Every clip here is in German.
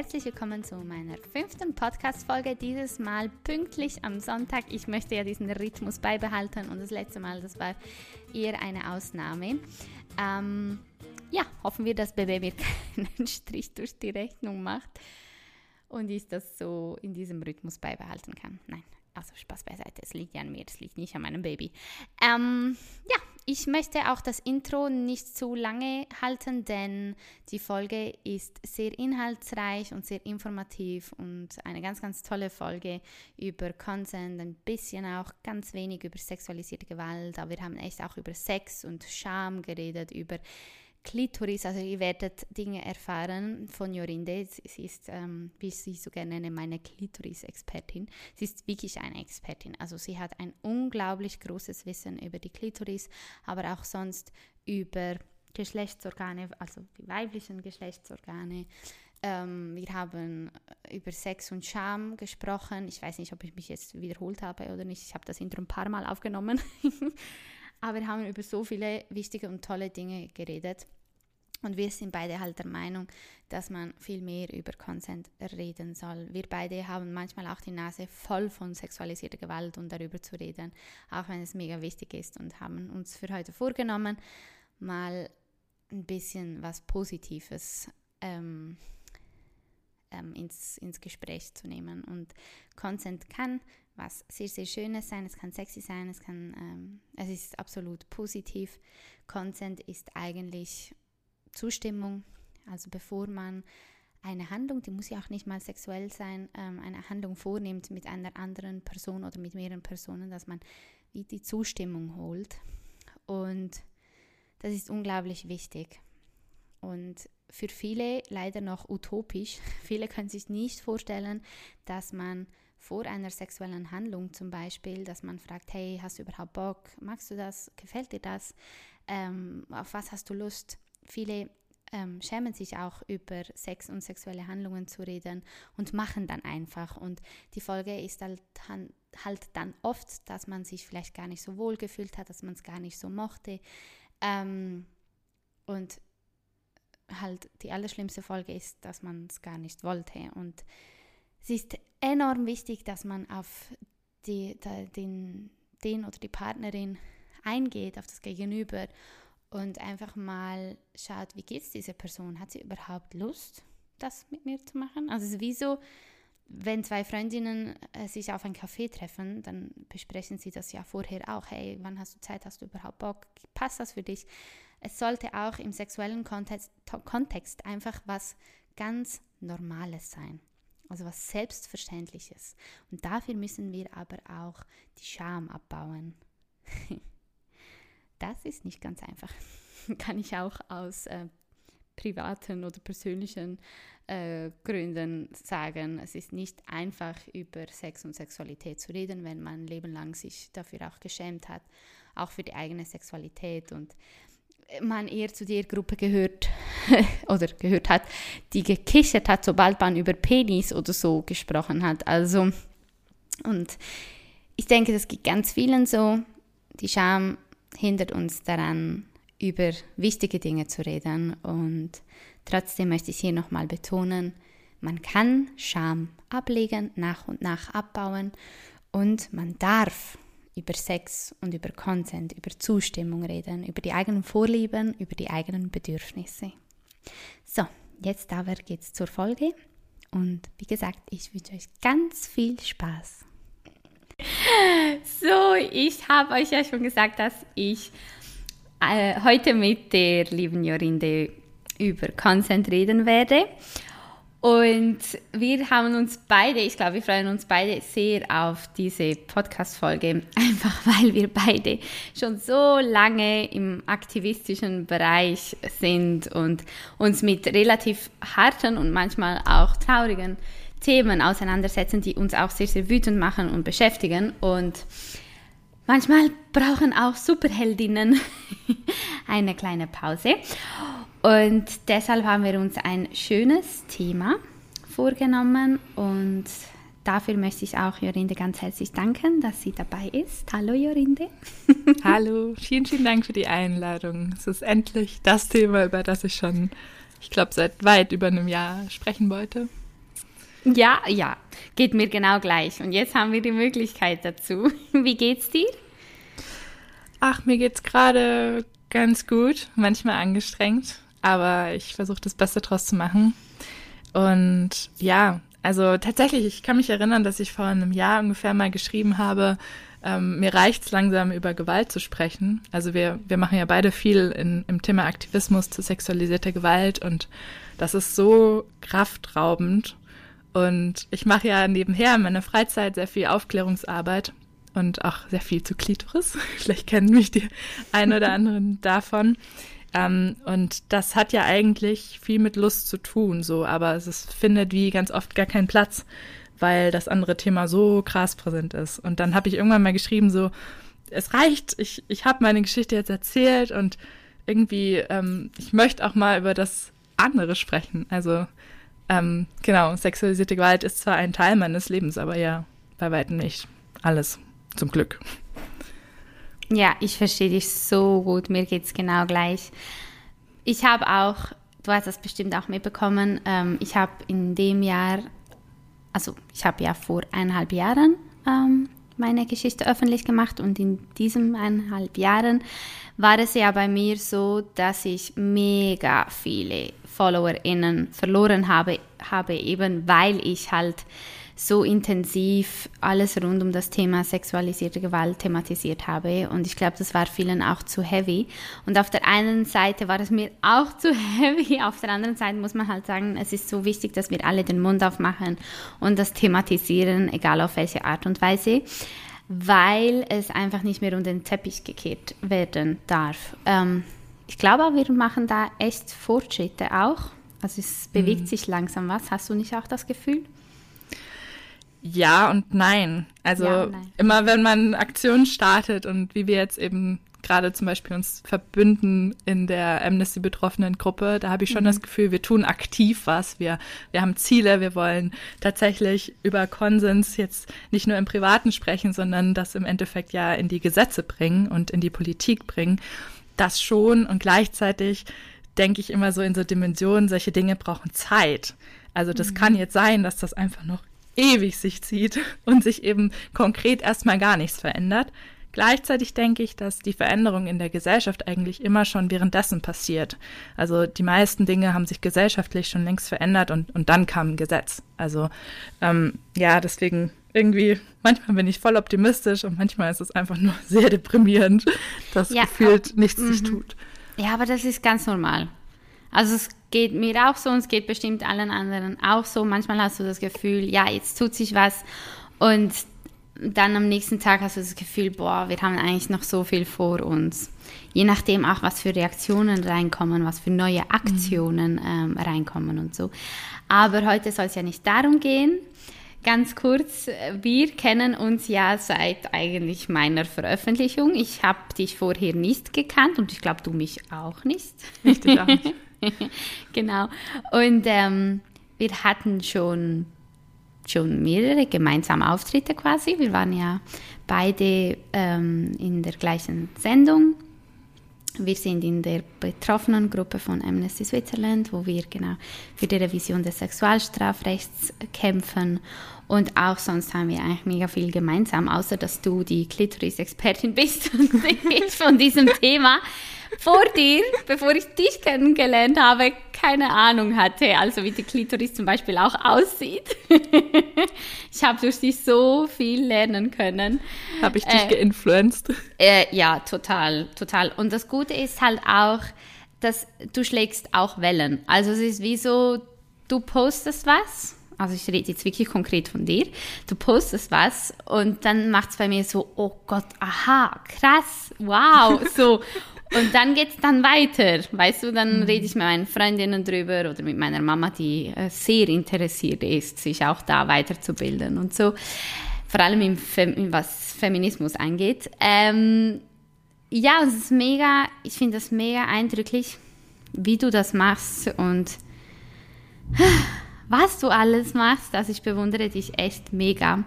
Herzlich willkommen zu meiner fünften Podcast-Folge. Dieses Mal pünktlich am Sonntag. Ich möchte ja diesen Rhythmus beibehalten und das letzte Mal, das war eher eine Ausnahme. Ähm, ja, hoffen wir, dass BB mir keinen Strich durch die Rechnung macht und ich das so in diesem Rhythmus beibehalten kann. Nein, also Spaß beiseite, es liegt ja an mir, es liegt nicht an meinem Baby. Ähm, ja, ich möchte auch das Intro nicht zu lange halten, denn die Folge ist sehr inhaltsreich und sehr informativ und eine ganz, ganz tolle Folge über Consent, ein bisschen auch ganz wenig über sexualisierte Gewalt, aber wir haben echt auch über Sex und Scham geredet, über Klitoris, also ihr werdet Dinge erfahren von Jorinde. Sie ist, ähm, wie ich sie so gerne nenne, meine Klitoris-Expertin. Sie ist wirklich eine Expertin. Also sie hat ein unglaublich großes Wissen über die Klitoris, aber auch sonst über Geschlechtsorgane, also die weiblichen Geschlechtsorgane. Ähm, wir haben über Sex und Scham gesprochen. Ich weiß nicht, ob ich mich jetzt wiederholt habe oder nicht. Ich habe das Intro ein paar Mal aufgenommen. Aber wir haben über so viele wichtige und tolle Dinge geredet. Und wir sind beide halt der Meinung, dass man viel mehr über Consent reden soll. Wir beide haben manchmal auch die Nase voll von sexualisierter Gewalt und darüber zu reden, auch wenn es mega wichtig ist und haben uns für heute vorgenommen, mal ein bisschen was Positives ähm, ähm, ins, ins Gespräch zu nehmen. Und Consent kann was sehr, sehr Schönes sein, es kann sexy sein, es, kann, ähm, es ist absolut positiv. Consent ist eigentlich Zustimmung, also bevor man eine Handlung, die muss ja auch nicht mal sexuell sein, ähm, eine Handlung vornimmt mit einer anderen Person oder mit mehreren Personen, dass man wie die Zustimmung holt. Und das ist unglaublich wichtig. Und für viele leider noch utopisch. Viele können sich nicht vorstellen, dass man vor einer sexuellen Handlung zum Beispiel, dass man fragt, hey, hast du überhaupt Bock? Magst du das? Gefällt dir das? Ähm, auf was hast du Lust? Viele ähm, schämen sich auch über Sex und sexuelle Handlungen zu reden und machen dann einfach. Und die Folge ist halt, halt dann oft, dass man sich vielleicht gar nicht so wohl gefühlt hat, dass man es gar nicht so mochte. Ähm, und halt die allerschlimmste Folge ist, dass man es gar nicht wollte. Und es ist enorm wichtig, dass man auf die, den, den oder die Partnerin eingeht, auf das Gegenüber und einfach mal schaut, wie geht es dieser Person? Hat sie überhaupt Lust, das mit mir zu machen? Also es ist wie so, wenn zwei Freundinnen äh, sich auf einen Kaffee treffen, dann besprechen sie das ja vorher auch. Hey, wann hast du Zeit? Hast du überhaupt Bock? Passt das für dich? Es sollte auch im sexuellen Kontext, Kontext einfach was ganz Normales sein. Also was Selbstverständliches. Und dafür müssen wir aber auch die Scham abbauen. das ist nicht ganz einfach. Kann ich auch aus äh, privaten oder persönlichen äh, Gründen sagen. Es ist nicht einfach, über Sex und Sexualität zu reden, wenn man ein Leben lang sich dafür auch geschämt hat, auch für die eigene Sexualität. Und man eher zu der Gruppe gehört oder gehört hat, die gekichert hat, sobald man über Penis oder so gesprochen hat. Also, und ich denke, das geht ganz vielen so. Die Scham hindert uns daran, über wichtige Dinge zu reden. Und trotzdem möchte ich hier nochmal betonen, man kann Scham ablegen, nach und nach abbauen und man darf über Sex und über Consent, über Zustimmung reden, über die eigenen Vorlieben, über die eigenen Bedürfnisse. So, jetzt aber geht's zur Folge und wie gesagt, ich wünsche euch ganz viel Spaß. So, ich habe euch ja schon gesagt, dass ich äh, heute mit der lieben Jorinde über Consent reden werde. Und wir haben uns beide, ich glaube, wir freuen uns beide sehr auf diese Podcast-Folge, einfach weil wir beide schon so lange im aktivistischen Bereich sind und uns mit relativ harten und manchmal auch traurigen Themen auseinandersetzen, die uns auch sehr, sehr wütend machen und beschäftigen. Und manchmal brauchen auch Superheldinnen eine kleine Pause. Und deshalb haben wir uns ein schönes Thema vorgenommen und dafür möchte ich auch Jorinde ganz herzlich danken, dass sie dabei ist. Hallo Jorinde. Hallo, vielen, vielen Dank für die Einladung. Es ist endlich das Thema, über das ich schon ich glaube, seit weit über einem Jahr sprechen wollte. Ja, ja, geht mir genau gleich. Und jetzt haben wir die Möglichkeit dazu. Wie geht's dir? Ach, mir geht's gerade ganz gut, manchmal angestrengt, aber ich versuche das Beste draus zu machen. Und ja, also tatsächlich, ich kann mich erinnern, dass ich vor einem Jahr ungefähr mal geschrieben habe, ähm, mir reicht's langsam über Gewalt zu sprechen. Also wir, wir machen ja beide viel in, im Thema Aktivismus zu sexualisierter Gewalt und das ist so kraftraubend. Und ich mache ja nebenher in meiner Freizeit sehr viel Aufklärungsarbeit und auch sehr viel zu Klitoris. Vielleicht kennen mich die ein oder anderen davon. Ähm, und das hat ja eigentlich viel mit Lust zu tun, so, aber es ist, findet wie ganz oft gar keinen Platz, weil das andere Thema so krass präsent ist. Und dann habe ich irgendwann mal geschrieben, so, es reicht, ich, ich habe meine Geschichte jetzt erzählt und irgendwie, ähm, ich möchte auch mal über das andere sprechen. Also, ähm, genau, sexualisierte Gewalt ist zwar ein Teil meines Lebens, aber ja, bei weitem nicht alles. Zum Glück. Ja, ich verstehe dich so gut. Mir geht es genau gleich. Ich habe auch, du hast das bestimmt auch mitbekommen, ähm, ich habe in dem Jahr, also ich habe ja vor eineinhalb Jahren ähm, meine Geschichte öffentlich gemacht und in diesen eineinhalb Jahren war es ja bei mir so, dass ich mega viele FollowerInnen verloren habe, habe eben weil ich halt so intensiv alles rund um das Thema sexualisierte Gewalt thematisiert habe. Und ich glaube, das war vielen auch zu heavy. Und auf der einen Seite war es mir auch zu heavy. Auf der anderen Seite muss man halt sagen, es ist so wichtig, dass wir alle den Mund aufmachen und das thematisieren, egal auf welche Art und Weise weil es einfach nicht mehr um den Teppich gekehrt werden darf. Ähm, ich glaube, wir machen da echt Fortschritte auch. Also es bewegt mhm. sich langsam was. Hast du nicht auch das Gefühl? Ja und nein. Also ja und nein. immer wenn man Aktionen startet und wie wir jetzt eben gerade zum Beispiel uns verbünden in der Amnesty-betroffenen Gruppe, da habe ich schon mhm. das Gefühl, wir tun aktiv was. Wir, wir haben Ziele, wir wollen tatsächlich über Konsens jetzt nicht nur im Privaten sprechen, sondern das im Endeffekt ja in die Gesetze bringen und in die Politik bringen. Das schon und gleichzeitig denke ich immer so in so Dimensionen, solche Dinge brauchen Zeit. Also das mhm. kann jetzt sein, dass das einfach noch ewig sich zieht und sich eben konkret erstmal gar nichts verändert. Gleichzeitig denke ich, dass die Veränderung in der Gesellschaft eigentlich immer schon währenddessen passiert. Also die meisten Dinge haben sich gesellschaftlich schon längst verändert und, und dann kam ein Gesetz. Also ähm, ja, deswegen irgendwie, manchmal bin ich voll optimistisch und manchmal ist es einfach nur sehr deprimierend, dass ja, gefühlt nichts sich mhm. tut. Ja, aber das ist ganz normal. Also es geht mir auch so und es geht bestimmt allen anderen auch so. Manchmal hast du das Gefühl, ja, jetzt tut sich was und dann am nächsten Tag hast du das Gefühl, boah, wir haben eigentlich noch so viel vor uns. Je nachdem auch, was für Reaktionen reinkommen, was für neue Aktionen mhm. ähm, reinkommen und so. Aber heute soll es ja nicht darum gehen. Ganz kurz, wir kennen uns ja seit eigentlich meiner Veröffentlichung. Ich habe dich vorher nicht gekannt und ich glaube, du mich auch nicht. Richtig auch nicht. genau. Und ähm, wir hatten schon, schon mehrere gemeinsame Auftritte quasi. Wir waren ja beide ähm, in der gleichen Sendung. Wir sind in der betroffenen Gruppe von Amnesty Switzerland, wo wir genau für die Revision des Sexualstrafrechts kämpfen. Und auch sonst haben wir eigentlich mega viel gemeinsam, außer dass du die Klitoris-Expertin bist und ich von diesem Thema vor dir, bevor ich dich kennengelernt habe, keine Ahnung hatte, also wie die Klitoris zum Beispiel auch aussieht. ich habe durch dich so viel lernen können. Habe ich dich äh, geinfluenced? Äh, ja, total, total. Und das Gute ist halt auch, dass du schlägst auch Wellen. Also es ist wie so, du postest was also ich rede jetzt wirklich konkret von dir, du postest was und dann macht es bei mir so, oh Gott, aha, krass, wow, so. Und dann geht es dann weiter, weißt du, dann mhm. rede ich mit meinen Freundinnen drüber oder mit meiner Mama, die äh, sehr interessiert ist, sich auch da weiterzubilden und so. Vor allem im Fem was Feminismus angeht. Ähm, ja, es ist mega, ich finde das mega eindrücklich, wie du das machst und was du alles machst. Also ich bewundere dich echt mega.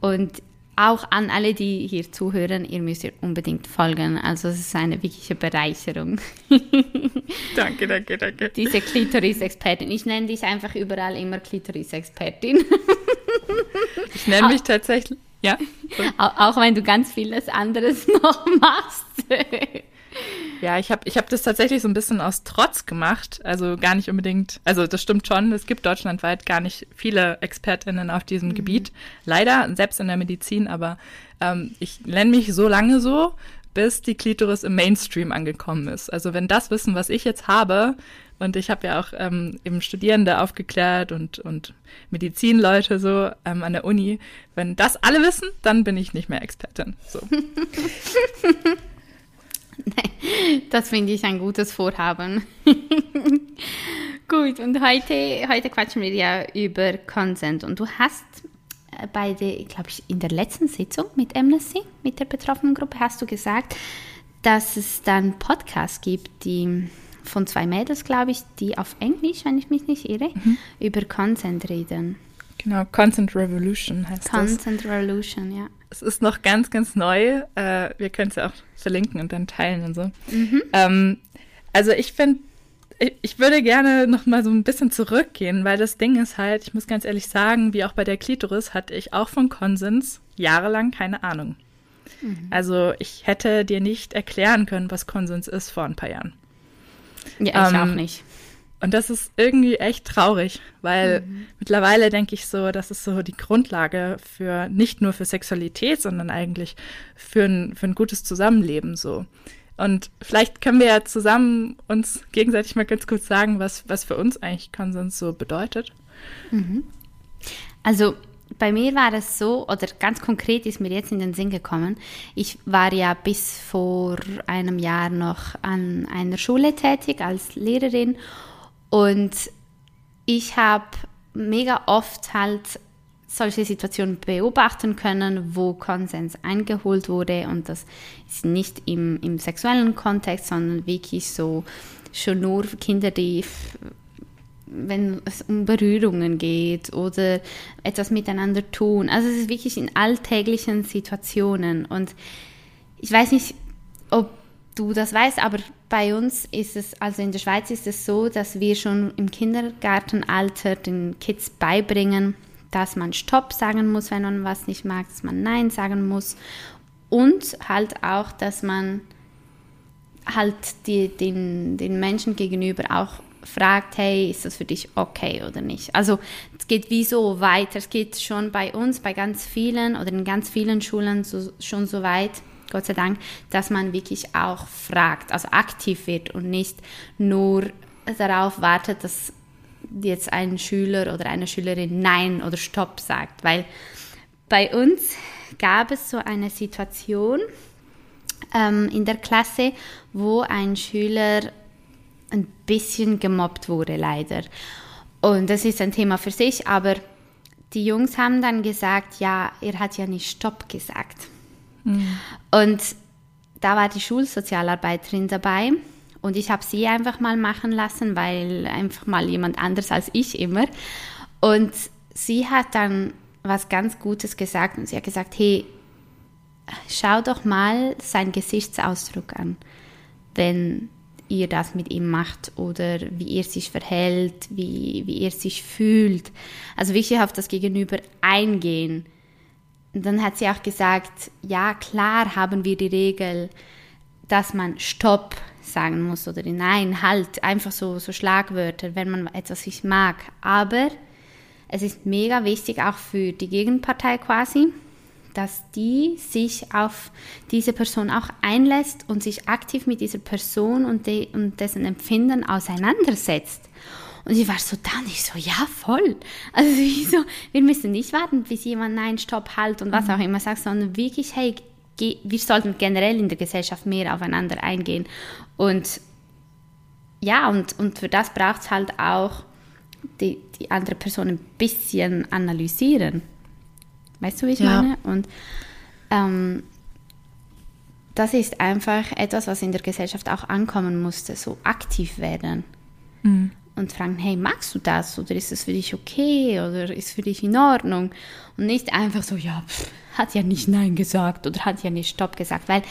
Und auch an alle, die hier zuhören, ihr müsst ihr unbedingt folgen. Also es ist eine wirkliche Bereicherung. danke, danke, danke. Diese Klitoris-Expertin. Ich nenne dich einfach überall immer Klitoris-Expertin. ich nenne mich tatsächlich, ja. Auch, auch wenn du ganz vieles anderes noch machst. Ja, ich habe ich hab das tatsächlich so ein bisschen aus Trotz gemacht. Also gar nicht unbedingt, also das stimmt schon, es gibt deutschlandweit gar nicht viele ExpertInnen auf diesem mhm. Gebiet. Leider, selbst in der Medizin, aber ähm, ich nenne mich so lange so, bis die Klitoris im Mainstream angekommen ist. Also wenn das Wissen, was ich jetzt habe, und ich habe ja auch ähm, eben Studierende aufgeklärt und, und Medizinleute so ähm, an der Uni, wenn das alle wissen, dann bin ich nicht mehr Expertin. So. das finde ich ein gutes Vorhaben. Gut, und heute, heute quatschen wir ja über Consent. Und du hast äh, bei der, glaube ich, in der letzten Sitzung mit Amnesty, mit der betroffenen Gruppe, hast du gesagt, dass es dann Podcasts gibt, die von zwei Mädels, glaube ich, die auf Englisch, wenn ich mich nicht irre, mhm. über Consent reden. Genau, Consent Revolution heißt Consent das. Consent Revolution, ja. Es ist noch ganz, ganz neu. Äh, wir können es ja auch verlinken und dann teilen und so. Mhm. Ähm, also ich finde, ich, ich, würde gerne noch mal so ein bisschen zurückgehen, weil das Ding ist halt, ich muss ganz ehrlich sagen, wie auch bei der Klitoris hatte ich auch von Konsens jahrelang keine Ahnung. Mhm. Also ich hätte dir nicht erklären können, was Konsens ist vor ein paar Jahren. Ja, ich ähm, auch nicht. Und das ist irgendwie echt traurig, weil mhm. mittlerweile denke ich so, das ist so die Grundlage für nicht nur für Sexualität, sondern eigentlich für ein, für ein gutes Zusammenleben so. Und vielleicht können wir ja zusammen uns gegenseitig mal ganz kurz sagen, was, was für uns eigentlich Konsens so bedeutet. Mhm. Also bei mir war es so, oder ganz konkret ist mir jetzt in den Sinn gekommen, ich war ja bis vor einem Jahr noch an einer Schule tätig als Lehrerin und ich habe mega oft halt solche Situationen beobachten können, wo Konsens eingeholt wurde und das ist nicht im, im sexuellen Kontext, sondern wirklich so schon nur Kinder, die wenn es um Berührungen geht oder etwas miteinander tun. Also es ist wirklich in alltäglichen Situationen und ich weiß nicht, ob du das weißt, aber bei uns ist es, also in der Schweiz ist es so, dass wir schon im Kindergartenalter den Kids beibringen, dass man Stopp sagen muss, wenn man was nicht mag, dass man Nein sagen muss und halt auch, dass man halt die, den, den Menschen gegenüber auch fragt, hey, ist das für dich okay oder nicht? Also es geht wie so weiter. Es geht schon bei uns, bei ganz vielen oder in ganz vielen Schulen so, schon so weit, Gott sei Dank, dass man wirklich auch fragt, also aktiv wird und nicht nur darauf wartet, dass jetzt ein Schüler oder eine Schülerin Nein oder Stopp sagt. Weil bei uns gab es so eine Situation ähm, in der Klasse, wo ein Schüler ein bisschen gemobbt wurde, leider. Und das ist ein Thema für sich, aber die Jungs haben dann gesagt, ja, er hat ja nicht Stopp gesagt. Mhm. Und da war die Schulsozialarbeiterin dabei und ich habe sie einfach mal machen lassen, weil einfach mal jemand anders als ich immer. Und sie hat dann was ganz Gutes gesagt und sie hat gesagt, hey, schau doch mal seinen Gesichtsausdruck an, wenn ihr das mit ihm macht oder wie er sich verhält, wie, wie er sich fühlt. Also wirklich auf das Gegenüber eingehen und dann hat sie auch gesagt, ja, klar haben wir die Regel, dass man Stopp sagen muss oder Nein, halt, einfach so, so Schlagwörter, wenn man etwas nicht mag. Aber es ist mega wichtig, auch für die Gegenpartei quasi, dass die sich auf diese Person auch einlässt und sich aktiv mit dieser Person und, de und dessen Empfinden auseinandersetzt. Und ich war so da und ich so, ja, voll. Also ich so, wir müssen nicht warten, bis jemand Nein, Stopp, Halt und was mhm. auch immer sagt, sondern wirklich, hey, wir sollten generell in der Gesellschaft mehr aufeinander eingehen. Und ja, und, und für das braucht es halt auch die, die andere Person ein bisschen analysieren. Weißt du, wie ich ja. meine? Und ähm, das ist einfach etwas, was in der Gesellschaft auch ankommen musste, so aktiv werden. Mhm und fragen, hey, magst du das oder ist es für dich okay oder ist für dich in Ordnung? Und nicht einfach so, ja, pff, hat ja nicht Nein gesagt oder hat ja nicht Stopp gesagt, weil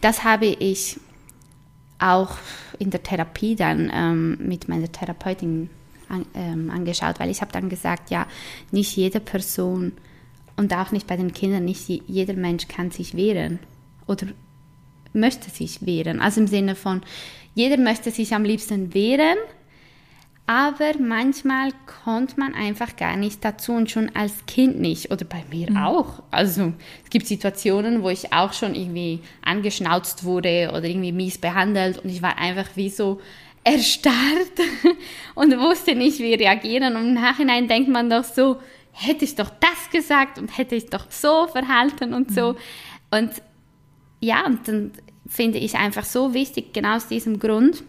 das habe ich auch in der Therapie dann ähm, mit meiner Therapeutin an, ähm, angeschaut, weil ich habe dann gesagt, ja, nicht jede Person und auch nicht bei den Kindern, nicht jeder Mensch kann sich wehren oder möchte sich wehren. Also im Sinne von, jeder möchte sich am liebsten wehren, aber manchmal kommt man einfach gar nicht dazu und schon als Kind nicht oder bei mir mhm. auch. Also es gibt Situationen, wo ich auch schon irgendwie angeschnauzt wurde oder irgendwie mies behandelt und ich war einfach wie so erstarrt und wusste nicht, wie reagieren. Und im Nachhinein denkt man doch so, hätte ich doch das gesagt und hätte ich doch so verhalten und so. Mhm. Und ja, und dann finde ich einfach so wichtig, genau aus diesem Grund.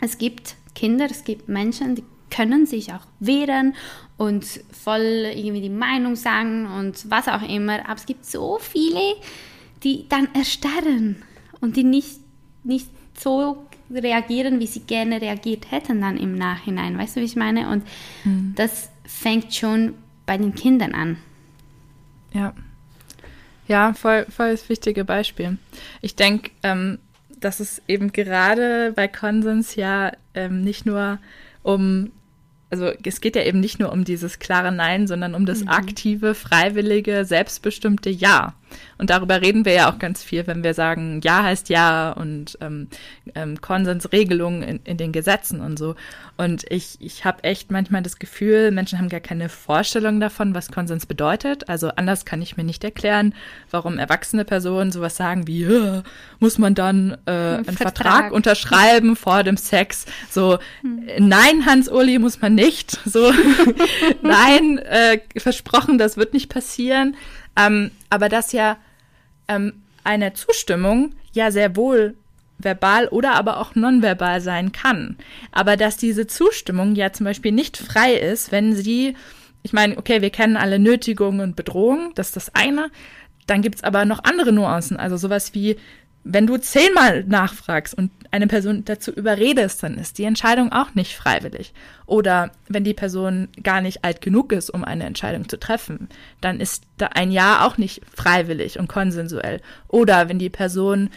Es gibt Kinder, es gibt Menschen, die können sich auch wehren und voll irgendwie die Meinung sagen und was auch immer. Aber es gibt so viele, die dann erstarren und die nicht, nicht so reagieren, wie sie gerne reagiert hätten dann im Nachhinein. Weißt du, wie ich meine? Und mhm. das fängt schon bei den Kindern an. Ja. Ja, voll, voll das wichtige Beispiel. Ich denke, ähm, dass es eben gerade bei Konsens ja ähm, nicht nur um also es geht ja eben nicht nur um dieses klare Nein, sondern um das mhm. aktive, freiwillige, selbstbestimmte Ja. Und darüber reden wir ja auch ganz viel, wenn wir sagen, Ja heißt Ja und ähm, ähm, Konsensregelungen in, in den Gesetzen und so. Und ich, ich habe echt manchmal das Gefühl, Menschen haben gar keine Vorstellung davon, was Konsens bedeutet. Also anders kann ich mir nicht erklären, warum erwachsene Personen sowas sagen wie, ja, muss man dann äh, einen Vertrag. Vertrag. unterschreiben vor dem Sex. So, hm. nein, Hans-Uli, muss man nicht. So, nein, äh, versprochen, das wird nicht passieren. Ähm, aber das ja ähm, eine Zustimmung ja sehr wohl verbal oder aber auch nonverbal sein kann. Aber dass diese Zustimmung ja zum Beispiel nicht frei ist, wenn sie, ich meine, okay, wir kennen alle Nötigung und Bedrohung, das ist das eine. Dann gibt's aber noch andere Nuancen, also sowas wie, wenn du zehnmal nachfragst und eine Person dazu überredest, dann ist die Entscheidung auch nicht freiwillig. Oder wenn die Person gar nicht alt genug ist, um eine Entscheidung zu treffen, dann ist da ein Ja auch nicht freiwillig und konsensuell. Oder wenn die Person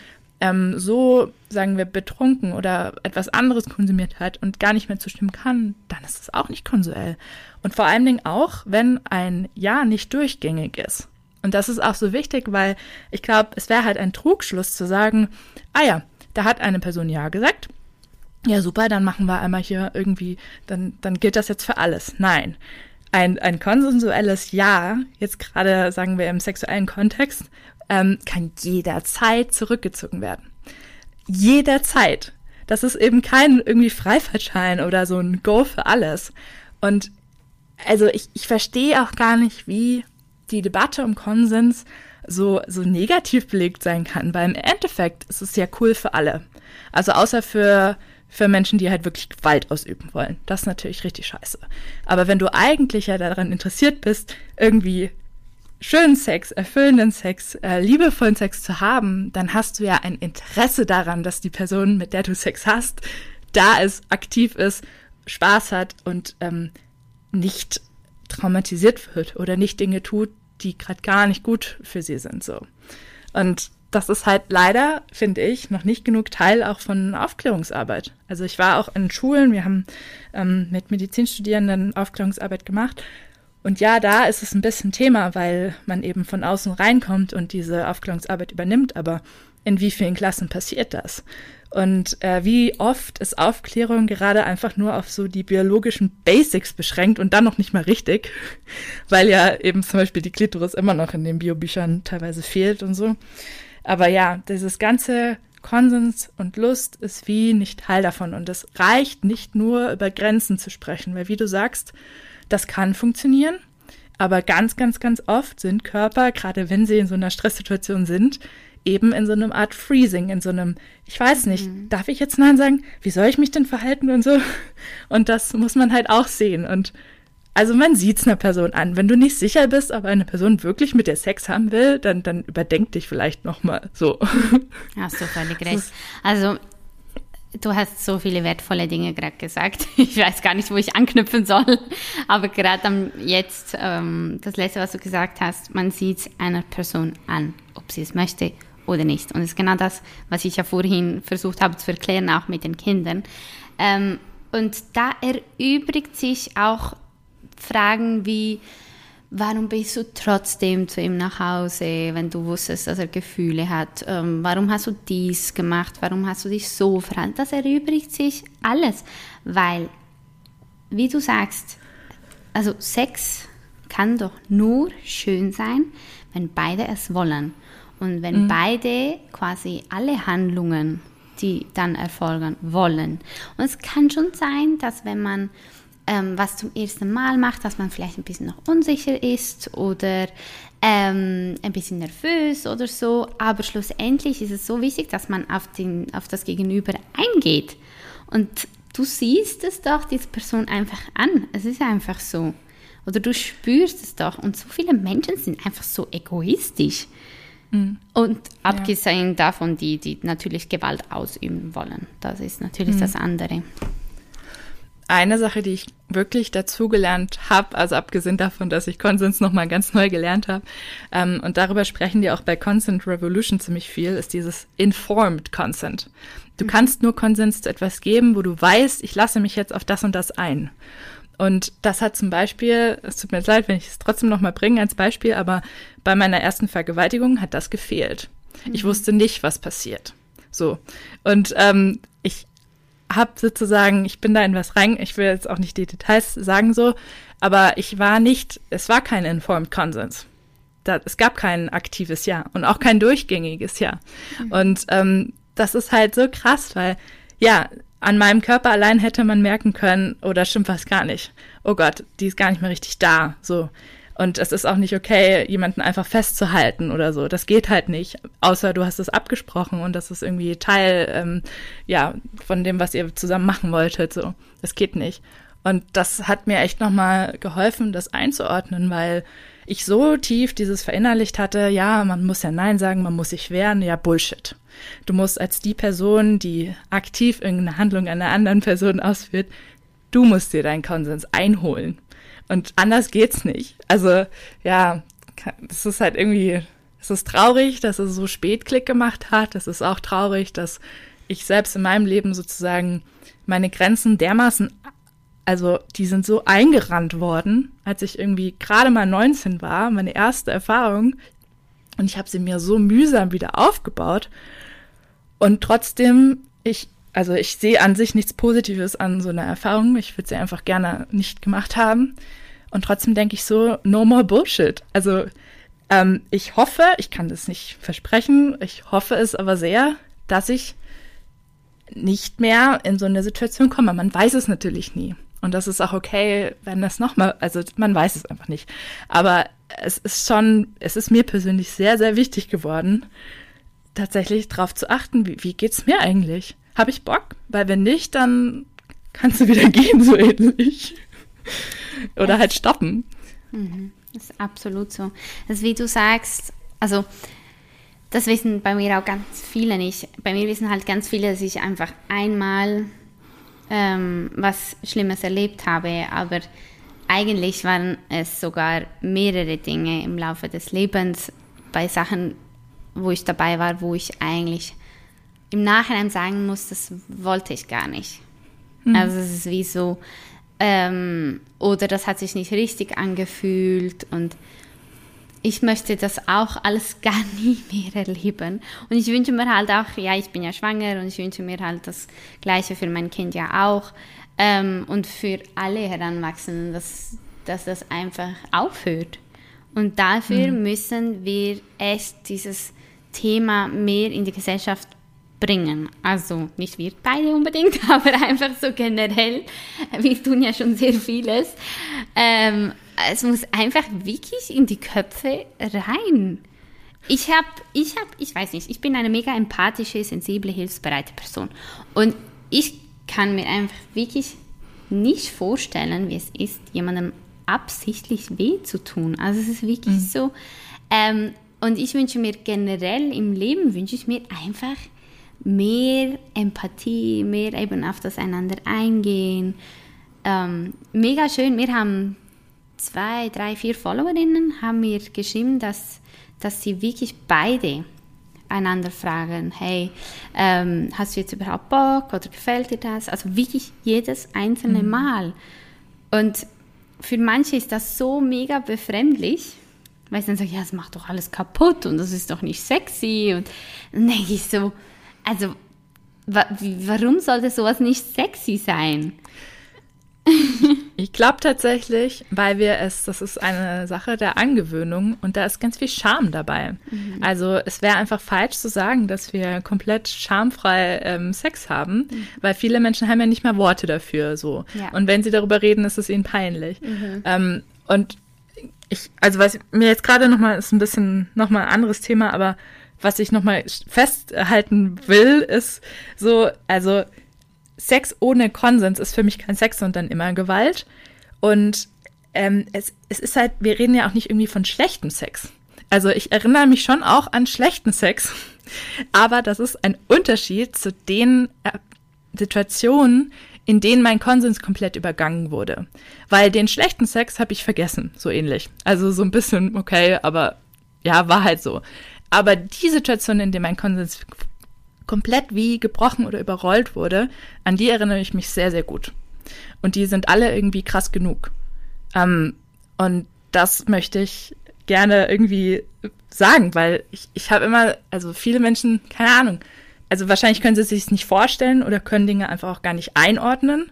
ähm, so, sagen wir, betrunken oder etwas anderes konsumiert hat und gar nicht mehr zustimmen kann, dann ist es auch nicht konsuell. Und vor allen Dingen auch, wenn ein Ja nicht durchgängig ist. Und das ist auch so wichtig, weil ich glaube, es wäre halt ein Trugschluss zu sagen, ah ja, da hat eine Person Ja gesagt. Ja, super, dann machen wir einmal hier irgendwie, dann, dann gilt das jetzt für alles. Nein. Ein, ein konsensuelles Ja, jetzt gerade sagen wir im sexuellen Kontext, ähm, kann jederzeit zurückgezogen werden. Jederzeit. Das ist eben kein irgendwie Freifahrtschein oder so ein Go für alles. Und also ich, ich verstehe auch gar nicht, wie die Debatte um Konsens so, so negativ belegt sein kann, weil im Endeffekt ist es ja cool für alle. Also außer für, für Menschen, die halt wirklich Gewalt ausüben wollen. Das ist natürlich richtig scheiße. Aber wenn du eigentlich ja daran interessiert bist, irgendwie schönen Sex, erfüllenden Sex, äh, liebevollen Sex zu haben, dann hast du ja ein Interesse daran, dass die Person, mit der du Sex hast, da ist, aktiv ist, Spaß hat und ähm, nicht traumatisiert wird oder nicht Dinge tut, die gerade gar nicht gut für sie sind. So. Und das ist halt leider, finde ich, noch nicht genug Teil auch von Aufklärungsarbeit. Also ich war auch in Schulen, wir haben ähm, mit Medizinstudierenden Aufklärungsarbeit gemacht und ja, da ist es ein bisschen Thema, weil man eben von außen reinkommt und diese Aufklärungsarbeit übernimmt, aber in wie vielen Klassen passiert das? Und äh, wie oft ist Aufklärung gerade einfach nur auf so die biologischen Basics beschränkt und dann noch nicht mal richtig, weil ja eben zum Beispiel die Klitoris immer noch in den Biobüchern teilweise fehlt und so. Aber ja, dieses ganze Konsens und Lust ist wie nicht Teil davon. Und es reicht nicht nur über Grenzen zu sprechen, weil wie du sagst, das kann funktionieren, aber ganz, ganz, ganz oft sind Körper, gerade wenn sie in so einer Stresssituation sind, eben in so einem Art Freezing, in so einem, ich weiß nicht, mhm. darf ich jetzt Nein sagen? Wie soll ich mich denn verhalten und so? Und das muss man halt auch sehen. Und also man sieht es einer Person an. Wenn du nicht sicher bist, ob eine Person wirklich mit dir Sex haben will, dann, dann überdenk dich vielleicht nochmal so. Hast du völlig recht. Also du hast so viele wertvolle Dinge gerade gesagt. Ich weiß gar nicht, wo ich anknüpfen soll. Aber gerade jetzt, ähm, das letzte, was du gesagt hast, man sieht einer Person an, ob sie es möchte oder nicht. Und es ist genau das, was ich ja vorhin versucht habe zu erklären, auch mit den Kindern. Ähm, und da erübrigt sich auch Fragen wie, warum bist du trotzdem zu ihm nach Hause, wenn du wusstest, dass er Gefühle hat? Ähm, warum hast du dies gemacht? Warum hast du dich so verhalten? Das erübrigt sich alles, weil, wie du sagst, also Sex kann doch nur schön sein, wenn beide es wollen. Und wenn mhm. beide quasi alle Handlungen, die dann erfolgen, wollen. Und es kann schon sein, dass wenn man ähm, was zum ersten Mal macht, dass man vielleicht ein bisschen noch unsicher ist oder ähm, ein bisschen nervös oder so. Aber schlussendlich ist es so wichtig, dass man auf, den, auf das Gegenüber eingeht. Und du siehst es doch diese Person einfach an. Es ist einfach so. Oder du spürst es doch. Und so viele Menschen sind einfach so egoistisch. Mhm. Und abgesehen ja. davon, die, die natürlich Gewalt ausüben wollen. Das ist natürlich mhm. das andere eine Sache, die ich wirklich dazugelernt habe, also abgesehen davon, dass ich Konsens nochmal ganz neu gelernt habe, ähm, und darüber sprechen die auch bei Consent Revolution ziemlich viel, ist dieses Informed Consent. Du mhm. kannst nur Konsens zu etwas geben, wo du weißt, ich lasse mich jetzt auf das und das ein. Und das hat zum Beispiel, es tut mir leid, wenn ich es trotzdem nochmal bringe als Beispiel, aber bei meiner ersten Vergewaltigung hat das gefehlt. Mhm. Ich wusste nicht, was passiert. So. Und ähm, ich habe sozusagen, ich bin da in was rein, ich will jetzt auch nicht die Details sagen so, aber ich war nicht, es war kein Informed Consent. Da, es gab kein aktives Ja und auch kein durchgängiges Ja. Mhm. Und ähm, das ist halt so krass, weil ja, an meinem Körper allein hätte man merken können, oh, da stimmt was gar nicht. Oh Gott, die ist gar nicht mehr richtig da. So. Und es ist auch nicht okay, jemanden einfach festzuhalten oder so. Das geht halt nicht. Außer du hast es abgesprochen und das ist irgendwie Teil, ähm, ja, von dem, was ihr zusammen machen wolltet. So, das geht nicht. Und das hat mir echt nochmal geholfen, das einzuordnen, weil ich so tief dieses verinnerlicht hatte, ja, man muss ja Nein sagen, man muss sich wehren, ja, Bullshit. Du musst als die Person, die aktiv irgendeine Handlung einer anderen Person ausführt, du musst dir deinen Konsens einholen. Und anders geht's nicht. Also, ja, es ist halt irgendwie, es ist traurig, dass es so spät Klick gemacht hat. Es ist auch traurig, dass ich selbst in meinem Leben sozusagen meine Grenzen dermaßen, also die sind so eingerannt worden, als ich irgendwie gerade mal 19 war, meine erste Erfahrung. Und ich habe sie mir so mühsam wieder aufgebaut. Und trotzdem, ich also ich sehe an sich nichts Positives an so einer Erfahrung. Ich würde sie einfach gerne nicht gemacht haben. Und trotzdem denke ich so, no more Bullshit. Also ähm, ich hoffe, ich kann das nicht versprechen, ich hoffe es aber sehr, dass ich nicht mehr in so eine Situation komme. Man weiß es natürlich nie. Und das ist auch okay, wenn das nochmal, also man weiß es einfach nicht. Aber es ist schon, es ist mir persönlich sehr, sehr wichtig geworden, tatsächlich darauf zu achten, wie, wie geht's mir eigentlich? habe ich Bock? Weil wenn nicht, dann kannst du wieder gehen, so ähnlich. Oder halt stoppen. Mhm. Das ist absolut so. Das ist wie du sagst, also das wissen bei mir auch ganz viele nicht. Bei mir wissen halt ganz viele, dass ich einfach einmal ähm, was Schlimmes erlebt habe, aber eigentlich waren es sogar mehrere Dinge im Laufe des Lebens bei Sachen, wo ich dabei war, wo ich eigentlich im Nachhinein sagen muss, das wollte ich gar nicht. Mhm. Also es ist wie so, ähm, oder das hat sich nicht richtig angefühlt und ich möchte das auch alles gar nie mehr erleben. Und ich wünsche mir halt auch, ja, ich bin ja schwanger und ich wünsche mir halt das Gleiche für mein Kind ja auch ähm, und für alle Heranwachsenden, dass, dass das einfach aufhört. Und dafür mhm. müssen wir echt dieses Thema mehr in die Gesellschaft bringen. Also nicht wir beide unbedingt, aber einfach so generell. Wir tun ja schon sehr vieles. Ähm, es muss einfach wirklich in die Köpfe rein. Ich habe, ich habe, ich weiß nicht, ich bin eine mega empathische, sensible, hilfsbereite Person. Und ich kann mir einfach wirklich nicht vorstellen, wie es ist, jemandem absichtlich weh zu tun. Also es ist wirklich mhm. so. Ähm, und ich wünsche mir generell im Leben, wünsche ich mir einfach mehr Empathie, mehr eben auf das einander eingehen. Ähm, mega schön. Wir haben zwei, drei, vier Followerinnen haben mir geschrieben, dass, dass sie wirklich beide einander fragen, hey, ähm, hast du jetzt überhaupt Bock oder gefällt dir das? Also wirklich jedes einzelne mhm. Mal. Und für manche ist das so mega befremdlich, weil sie dann sagen, ja, das macht doch alles kaputt und das ist doch nicht sexy. Und dann denke ich so, also wa warum sollte sowas nicht sexy sein? Ich glaube tatsächlich, weil wir es, das ist eine Sache der Angewöhnung und da ist ganz viel Scham dabei. Mhm. Also es wäre einfach falsch zu sagen, dass wir komplett schamfrei ähm, Sex haben, mhm. weil viele Menschen haben ja nicht mal Worte dafür so. Ja. Und wenn sie darüber reden, ist es ihnen peinlich. Mhm. Ähm, und ich, also was mir jetzt gerade nochmal ist ein bisschen nochmal ein anderes Thema, aber was ich nochmal festhalten will, ist so, also Sex ohne Konsens ist für mich kein Sex, sondern immer Gewalt. Und ähm, es, es ist halt, wir reden ja auch nicht irgendwie von schlechtem Sex. Also ich erinnere mich schon auch an schlechten Sex, aber das ist ein Unterschied zu den äh, Situationen, in denen mein Konsens komplett übergangen wurde. Weil den schlechten Sex habe ich vergessen, so ähnlich. Also so ein bisschen, okay, aber ja, war halt so. Aber die Situation, in der mein Konsens komplett wie gebrochen oder überrollt wurde, an die erinnere ich mich sehr, sehr gut. Und die sind alle irgendwie krass genug. Ähm, und das möchte ich gerne irgendwie sagen, weil ich, ich habe immer, also viele Menschen, keine Ahnung, also wahrscheinlich können sie sich nicht vorstellen oder können Dinge einfach auch gar nicht einordnen.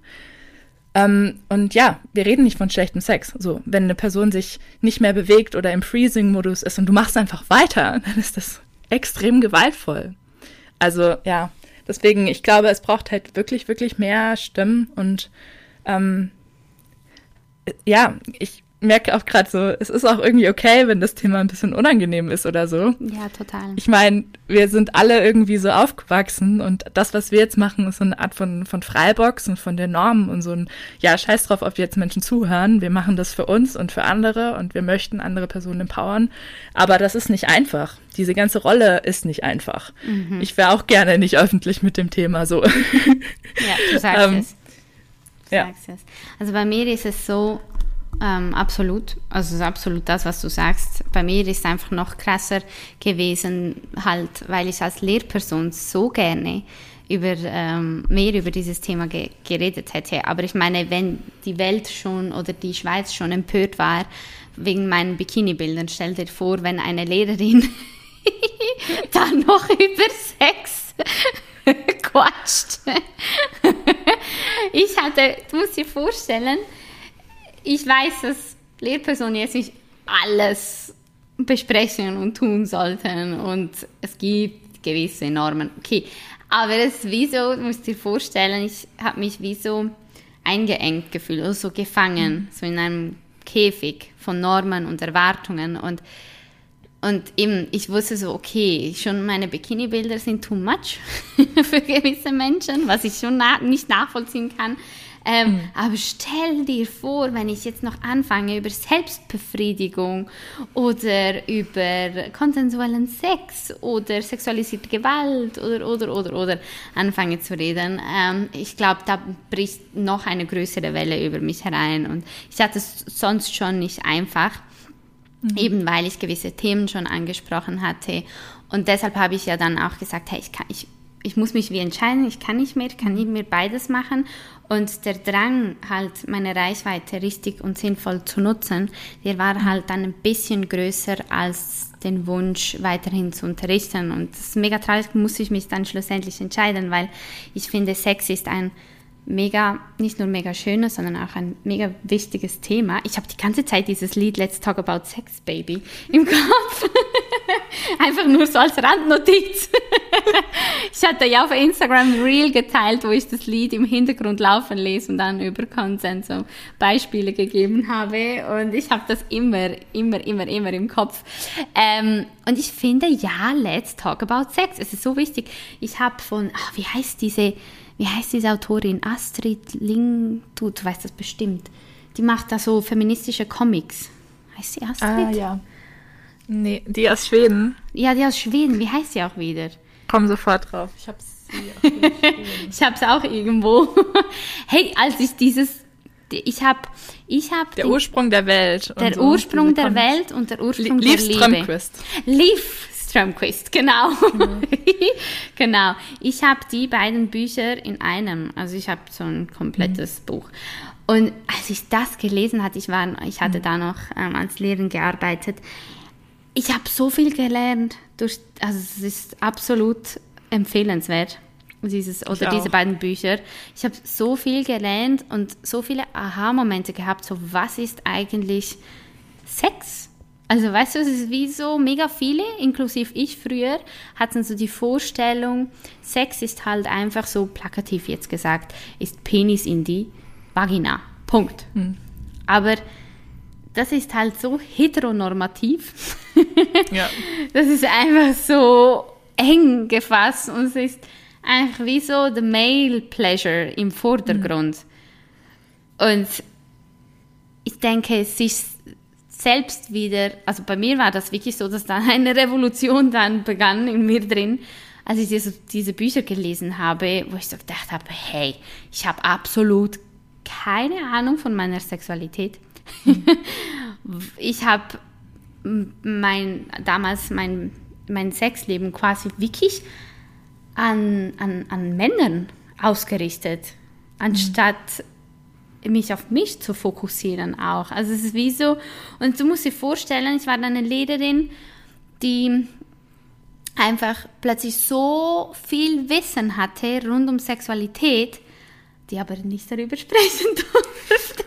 Ähm, und ja, wir reden nicht von schlechtem Sex. So, wenn eine Person sich nicht mehr bewegt oder im Freezing-Modus ist und du machst einfach weiter, dann ist das extrem gewaltvoll. Also ja, deswegen, ich glaube, es braucht halt wirklich, wirklich mehr Stimmen und ähm, ja, ich merke auch gerade so, es ist auch irgendwie okay, wenn das Thema ein bisschen unangenehm ist oder so. Ja, total. Ich meine, wir sind alle irgendwie so aufgewachsen und das, was wir jetzt machen, ist so eine Art von, von Freibox und von der Norm und so ein, ja, scheiß drauf, ob jetzt Menschen zuhören. Wir machen das für uns und für andere und wir möchten andere Personen empowern. Aber das ist nicht einfach. Diese ganze Rolle ist nicht einfach. Mhm. Ich wäre auch gerne nicht öffentlich mit dem Thema so. Ja, du sagst ähm, es. Du ja. sagst es. Also bei mir ist es so, ähm, absolut. Also ist absolut das, was du sagst. Bei mir ist es einfach noch krasser gewesen, halt, weil ich als Lehrperson so gerne über ähm, mehr über dieses Thema ge geredet hätte. Aber ich meine, wenn die Welt schon oder die Schweiz schon empört war wegen meinen Bikini-Bildern, stell dir vor, wenn eine Lehrerin dann noch über Sex quatscht. ich hatte, du musst dir vorstellen, ich weiß, dass Lehrpersonen jetzt nicht alles besprechen und tun sollten und es gibt gewisse Normen. Okay, aber es ist wie so, du musst dir vorstellen, ich habe mich wie so eingeengt gefühlt, oder so gefangen, mhm. so in einem Käfig von Normen und Erwartungen und und eben, ich wusste so, okay, schon meine Bikini-Bilder sind too much für gewisse Menschen, was ich schon na nicht nachvollziehen kann. Ähm, mhm. Aber stell dir vor, wenn ich jetzt noch anfange über Selbstbefriedigung oder über konsensuellen Sex oder sexualisierte Gewalt oder, oder, oder, oder anfange zu reden, ähm, ich glaube, da bricht noch eine größere Welle über mich herein. Und ich hatte es sonst schon nicht einfach. Mhm. Eben weil ich gewisse Themen schon angesprochen hatte. Und deshalb habe ich ja dann auch gesagt, hey, ich, kann, ich, ich muss mich wie entscheiden, ich kann nicht mehr, kann nicht mehr beides machen. Und der Drang, halt meine Reichweite richtig und sinnvoll zu nutzen, der war halt dann ein bisschen größer als den Wunsch, weiterhin zu unterrichten. Und das ist mega traurig, muss ich mich dann schlussendlich entscheiden, weil ich finde, Sex ist ein mega, nicht nur mega schönes, sondern auch ein mega wichtiges Thema. Ich habe die ganze Zeit dieses Lied Let's Talk About Sex Baby im Kopf. Einfach nur so als Randnotiz. ich hatte ja auf Instagram Reel geteilt, wo ich das Lied im Hintergrund laufen lese und dann über Consent so Beispiele gegeben habe. Und ich habe das immer, immer, immer, immer im Kopf. Ähm, und ich finde, ja, Let's Talk About Sex. Es ist so wichtig. Ich habe von, ach, wie heißt diese wie heißt diese Autorin? Astrid Ling, du, du weißt das bestimmt. Die macht da so feministische Comics. Heißt sie Astrid? Ah, ja. Nee, die aus Schweden. Ja, die aus Schweden. Wie heißt sie auch wieder? komme sofort drauf. Ich habe ich habe es auch irgendwo. hey, als ich dieses, ich habe, ich habe der Ursprung der Welt. Der so, Ursprung der Welt und der Ursprung Lief der Liebe. Strömquist. Lief Strömquist, genau. Genau. genau. Ich habe die beiden Bücher in einem. Also ich habe so ein komplettes mhm. Buch. Und als ich das gelesen hatte, ich war, ich hatte mhm. da noch ähm, als Lehrerin gearbeitet. Ich habe so viel gelernt. Durch, also es ist absolut empfehlenswert, dieses, oder diese beiden Bücher. Ich habe so viel gelernt und so viele Aha-Momente gehabt, so was ist eigentlich Sex? Also weißt du, es ist wie so mega viele, inklusive ich früher, hatten so die Vorstellung, Sex ist halt einfach so plakativ jetzt gesagt, ist Penis in die Vagina. Punkt. Hm. Aber das ist halt so heteronormativ. ja. Das ist einfach so eng gefasst und es ist einfach wie so the male pleasure im Vordergrund. Mhm. Und ich denke, es ist selbst wieder, also bei mir war das wirklich so, dass da eine Revolution dann begann in mir drin, als ich diese, diese Bücher gelesen habe, wo ich so gedacht habe, hey, ich habe absolut keine Ahnung von meiner Sexualität. Ich habe mein, damals mein mein Sexleben quasi wirklich an, an, an Männern ausgerichtet, anstatt mhm. Mich auf mich zu fokussieren auch. Also es ist wie so, und du musst dir vorstellen, ich war dann eine Lehrerin, die einfach plötzlich so viel Wissen hatte rund um Sexualität, die aber nicht darüber sprechen durfte.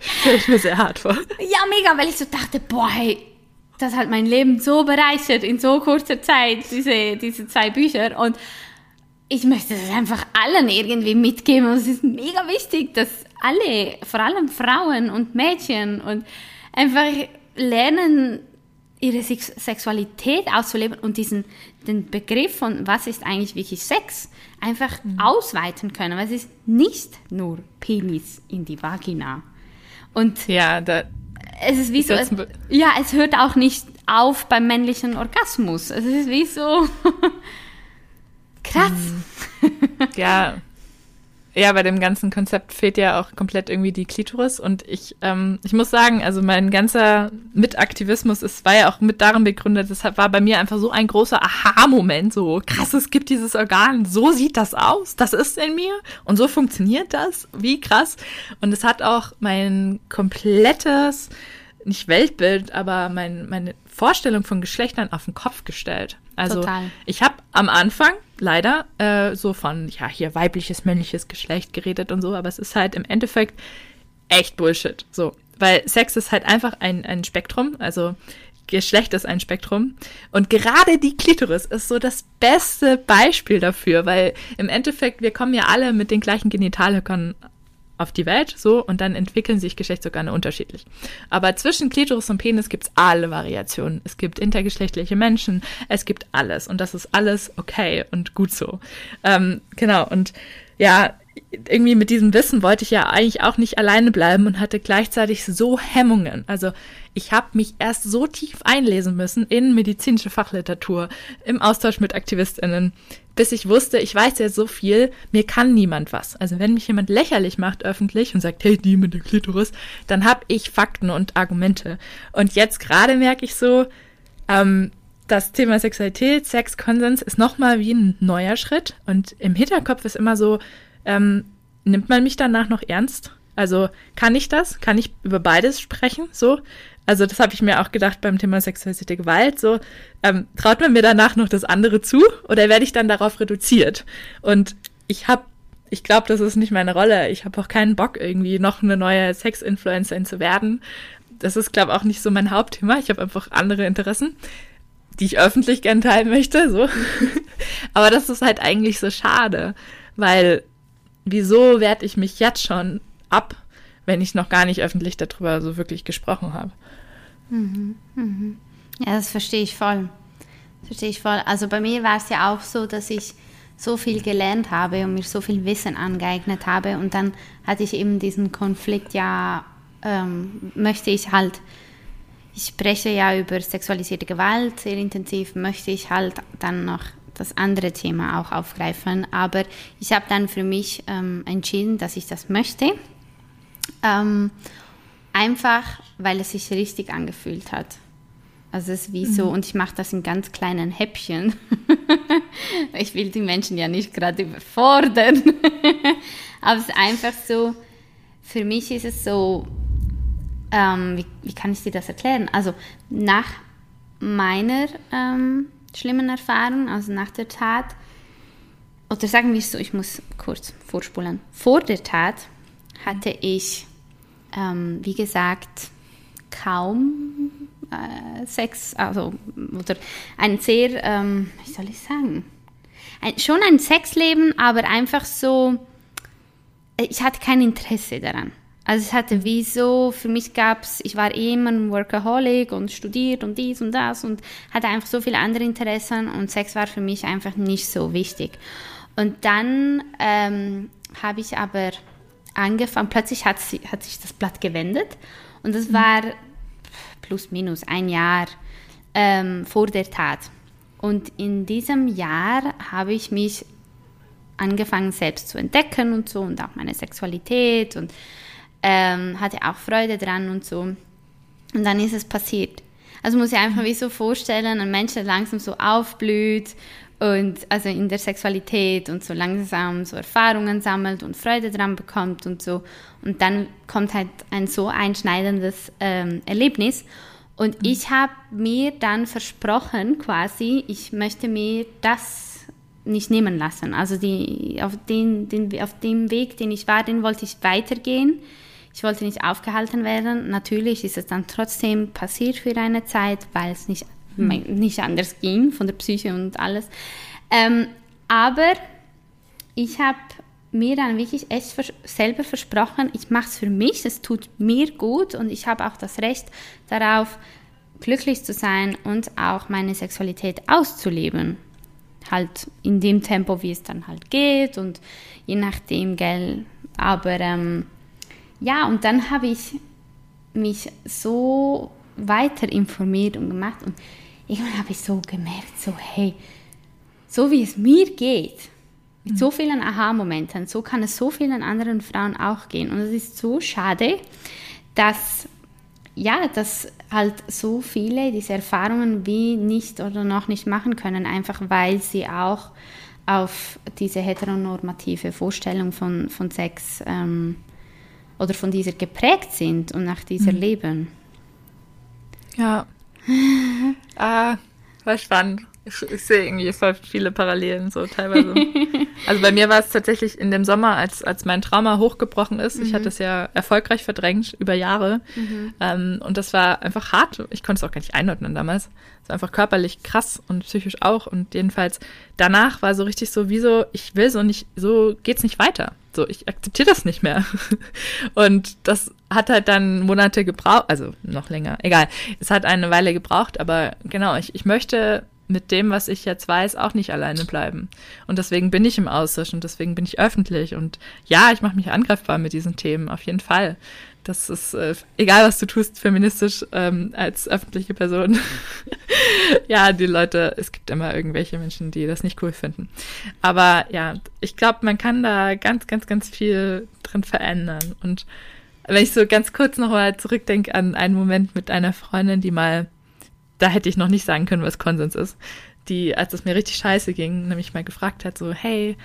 Stelle ich mir sehr hart vor. Ja, mega, weil ich so dachte, boah, hey, das hat mein Leben so bereichert in so kurzer Zeit, diese, diese zwei Bücher. Und ich möchte das einfach allen irgendwie mitgeben. Und es ist mega wichtig, dass alle, vor allem Frauen und Mädchen, und einfach lernen, ihre Sexualität auszuleben und diesen den Begriff von was ist eigentlich wirklich Sex einfach mhm. ausweiten können, weil es ist nicht nur Penis in die Vagina. Und ja, da, es ist wie so, es, ja, es hört auch nicht auf beim männlichen Orgasmus. Es ist wie so krass. Hm. Ja, ja, bei dem ganzen Konzept fehlt ja auch komplett irgendwie die Klitoris. Und ich, ähm, ich muss sagen, also mein ganzer Mitaktivismus ist, war ja auch mit darin begründet. Deshalb war bei mir einfach so ein großer Aha-Moment. So krass, es gibt dieses Organ. So sieht das aus. Das ist in mir. Und so funktioniert das. Wie krass. Und es hat auch mein komplettes, nicht Weltbild, aber mein, meine Vorstellung von Geschlechtern auf den Kopf gestellt. Also Total. ich habe am Anfang leider äh, so von, ja, hier weibliches, männliches Geschlecht geredet und so, aber es ist halt im Endeffekt echt Bullshit. So. Weil Sex ist halt einfach ein, ein Spektrum, also Geschlecht ist ein Spektrum. Und gerade die Klitoris ist so das beste Beispiel dafür, weil im Endeffekt, wir kommen ja alle mit den gleichen Genitalhöckern auf die Welt, so, und dann entwickeln sich Geschlechtsorgane unterschiedlich. Aber zwischen Klitoris und Penis gibt's alle Variationen. Es gibt intergeschlechtliche Menschen, es gibt alles. Und das ist alles okay und gut so. Ähm, genau, und ja, irgendwie mit diesem Wissen wollte ich ja eigentlich auch nicht alleine bleiben und hatte gleichzeitig so Hemmungen. Also ich habe mich erst so tief einlesen müssen in medizinische Fachliteratur, im Austausch mit Aktivistinnen, bis ich wusste, ich weiß jetzt so viel, mir kann niemand was. Also wenn mich jemand lächerlich macht öffentlich und sagt, hey, die mit der Klitoris, dann habe ich Fakten und Argumente. Und jetzt gerade merke ich so, ähm, das Thema Sexualität, Sex, Konsens ist nochmal wie ein neuer Schritt. Und im Hinterkopf ist immer so, ähm, nimmt man mich danach noch ernst? Also kann ich das? Kann ich über beides sprechen? So? Also das habe ich mir auch gedacht beim Thema sexualisierte Gewalt. So ähm, traut man mir danach noch das andere zu oder werde ich dann darauf reduziert? Und ich habe, ich glaube, das ist nicht meine Rolle. Ich habe auch keinen Bock irgendwie noch eine neue Sex-Influencerin zu werden. Das ist, glaube ich, auch nicht so mein Hauptthema. Ich habe einfach andere Interessen, die ich öffentlich gern teilen möchte. So, aber das ist halt eigentlich so schade, weil wieso werde ich mich jetzt schon ab, wenn ich noch gar nicht öffentlich darüber so wirklich gesprochen habe? Mhm, mhm. Ja, das verstehe ich voll. Verstehe ich voll. Also bei mir war es ja auch so, dass ich so viel gelernt habe und mir so viel Wissen angeeignet habe und dann hatte ich eben diesen Konflikt, ja, ähm, möchte ich halt, ich spreche ja über sexualisierte Gewalt sehr intensiv, möchte ich halt dann noch das andere Thema auch aufgreifen. Aber ich habe dann für mich ähm, entschieden, dass ich das möchte. Ähm, einfach, weil es sich richtig angefühlt hat. Also es ist wie mhm. so, und ich mache das in ganz kleinen Häppchen. ich will die Menschen ja nicht gerade überfordern. Aber es ist einfach so, für mich ist es so, ähm, wie, wie, kann ich dir das erklären? Also nach meiner ähm, schlimmen Erfahrung, also nach der Tat, oder sagen wir es so, ich muss kurz vorspulen. Vor der Tat hatte ich, ähm, wie gesagt, kaum äh, Sex, also oder ein sehr, ähm, wie soll ich sagen, ein, schon ein Sexleben, aber einfach so, ich hatte kein Interesse daran. Also es hatte wie so, für mich gab es, ich war eh immer ein Workaholic und studiert und dies und das und hatte einfach so viele andere Interessen und Sex war für mich einfach nicht so wichtig. Und dann ähm, habe ich aber angefangen, plötzlich hat, sie, hat sich das Blatt gewendet und das mhm. war plus minus ein Jahr ähm, vor der Tat. Und in diesem Jahr habe ich mich angefangen selbst zu entdecken und so und auch meine Sexualität und ähm, hatte auch Freude dran und so. Und dann ist es passiert. Also muss ich einfach wie so vorstellen, ein Mensch, der langsam so aufblüht und also in der Sexualität und so langsam so Erfahrungen sammelt und Freude dran bekommt und so. Und dann kommt halt ein so einschneidendes ähm, Erlebnis. Und mhm. ich habe mir dann versprochen, quasi, ich möchte mir das nicht nehmen lassen. Also die, auf, den, den, auf dem Weg, den ich war, den wollte ich weitergehen. Ich wollte nicht aufgehalten werden. Natürlich ist es dann trotzdem passiert für eine Zeit, weil es nicht, hm. nicht anders ging von der Psyche und alles. Ähm, aber ich habe mir dann wirklich echt vers selber versprochen, ich mache es für mich, es tut mir gut und ich habe auch das Recht darauf, glücklich zu sein und auch meine Sexualität auszuleben. Halt in dem Tempo, wie es dann halt geht und je nachdem, gell. Aber ähm, ja, und dann habe ich mich so weiter informiert und gemacht und irgendwann habe ich so gemerkt, so hey, so wie es mir geht, mit mhm. so vielen Aha-Momenten, so kann es so vielen anderen Frauen auch gehen. Und es ist so schade, dass ja, dass halt so viele diese Erfahrungen wie nicht oder noch nicht machen können, einfach weil sie auch auf diese heteronormative Vorstellung von, von Sex ähm, oder von dieser geprägt sind und nach dieser mhm. leben. Ja. ah, war spannend. Ich, ich, sehe irgendwie voll viele Parallelen so teilweise. also bei mir war es tatsächlich in dem Sommer, als, als mein Trauma hochgebrochen ist. Mhm. Ich hatte es ja erfolgreich verdrängt über Jahre. Mhm. Ähm, und das war einfach hart. Ich konnte es auch gar nicht einordnen damals. Es war einfach körperlich krass und psychisch auch. Und jedenfalls danach war so richtig so, wieso, ich will so nicht, so geht's nicht weiter. So, ich akzeptiere das nicht mehr. und das hat halt dann Monate gebraucht, also noch länger, egal. Es hat eine Weile gebraucht, aber genau, ich, ich möchte mit dem, was ich jetzt weiß, auch nicht alleine bleiben. Und deswegen bin ich im Austausch und deswegen bin ich öffentlich. Und ja, ich mache mich angreifbar mit diesen Themen, auf jeden Fall. Das ist äh, egal, was du tust, feministisch ähm, als öffentliche Person. ja, die Leute, es gibt immer irgendwelche Menschen, die das nicht cool finden. Aber ja, ich glaube, man kann da ganz, ganz, ganz viel drin verändern. Und wenn ich so ganz kurz noch mal zurückdenke an einen Moment mit einer Freundin, die mal da hätte ich noch nicht sagen können, was Konsens ist, die, als es mir richtig scheiße ging, nämlich mal gefragt hat, so, hey,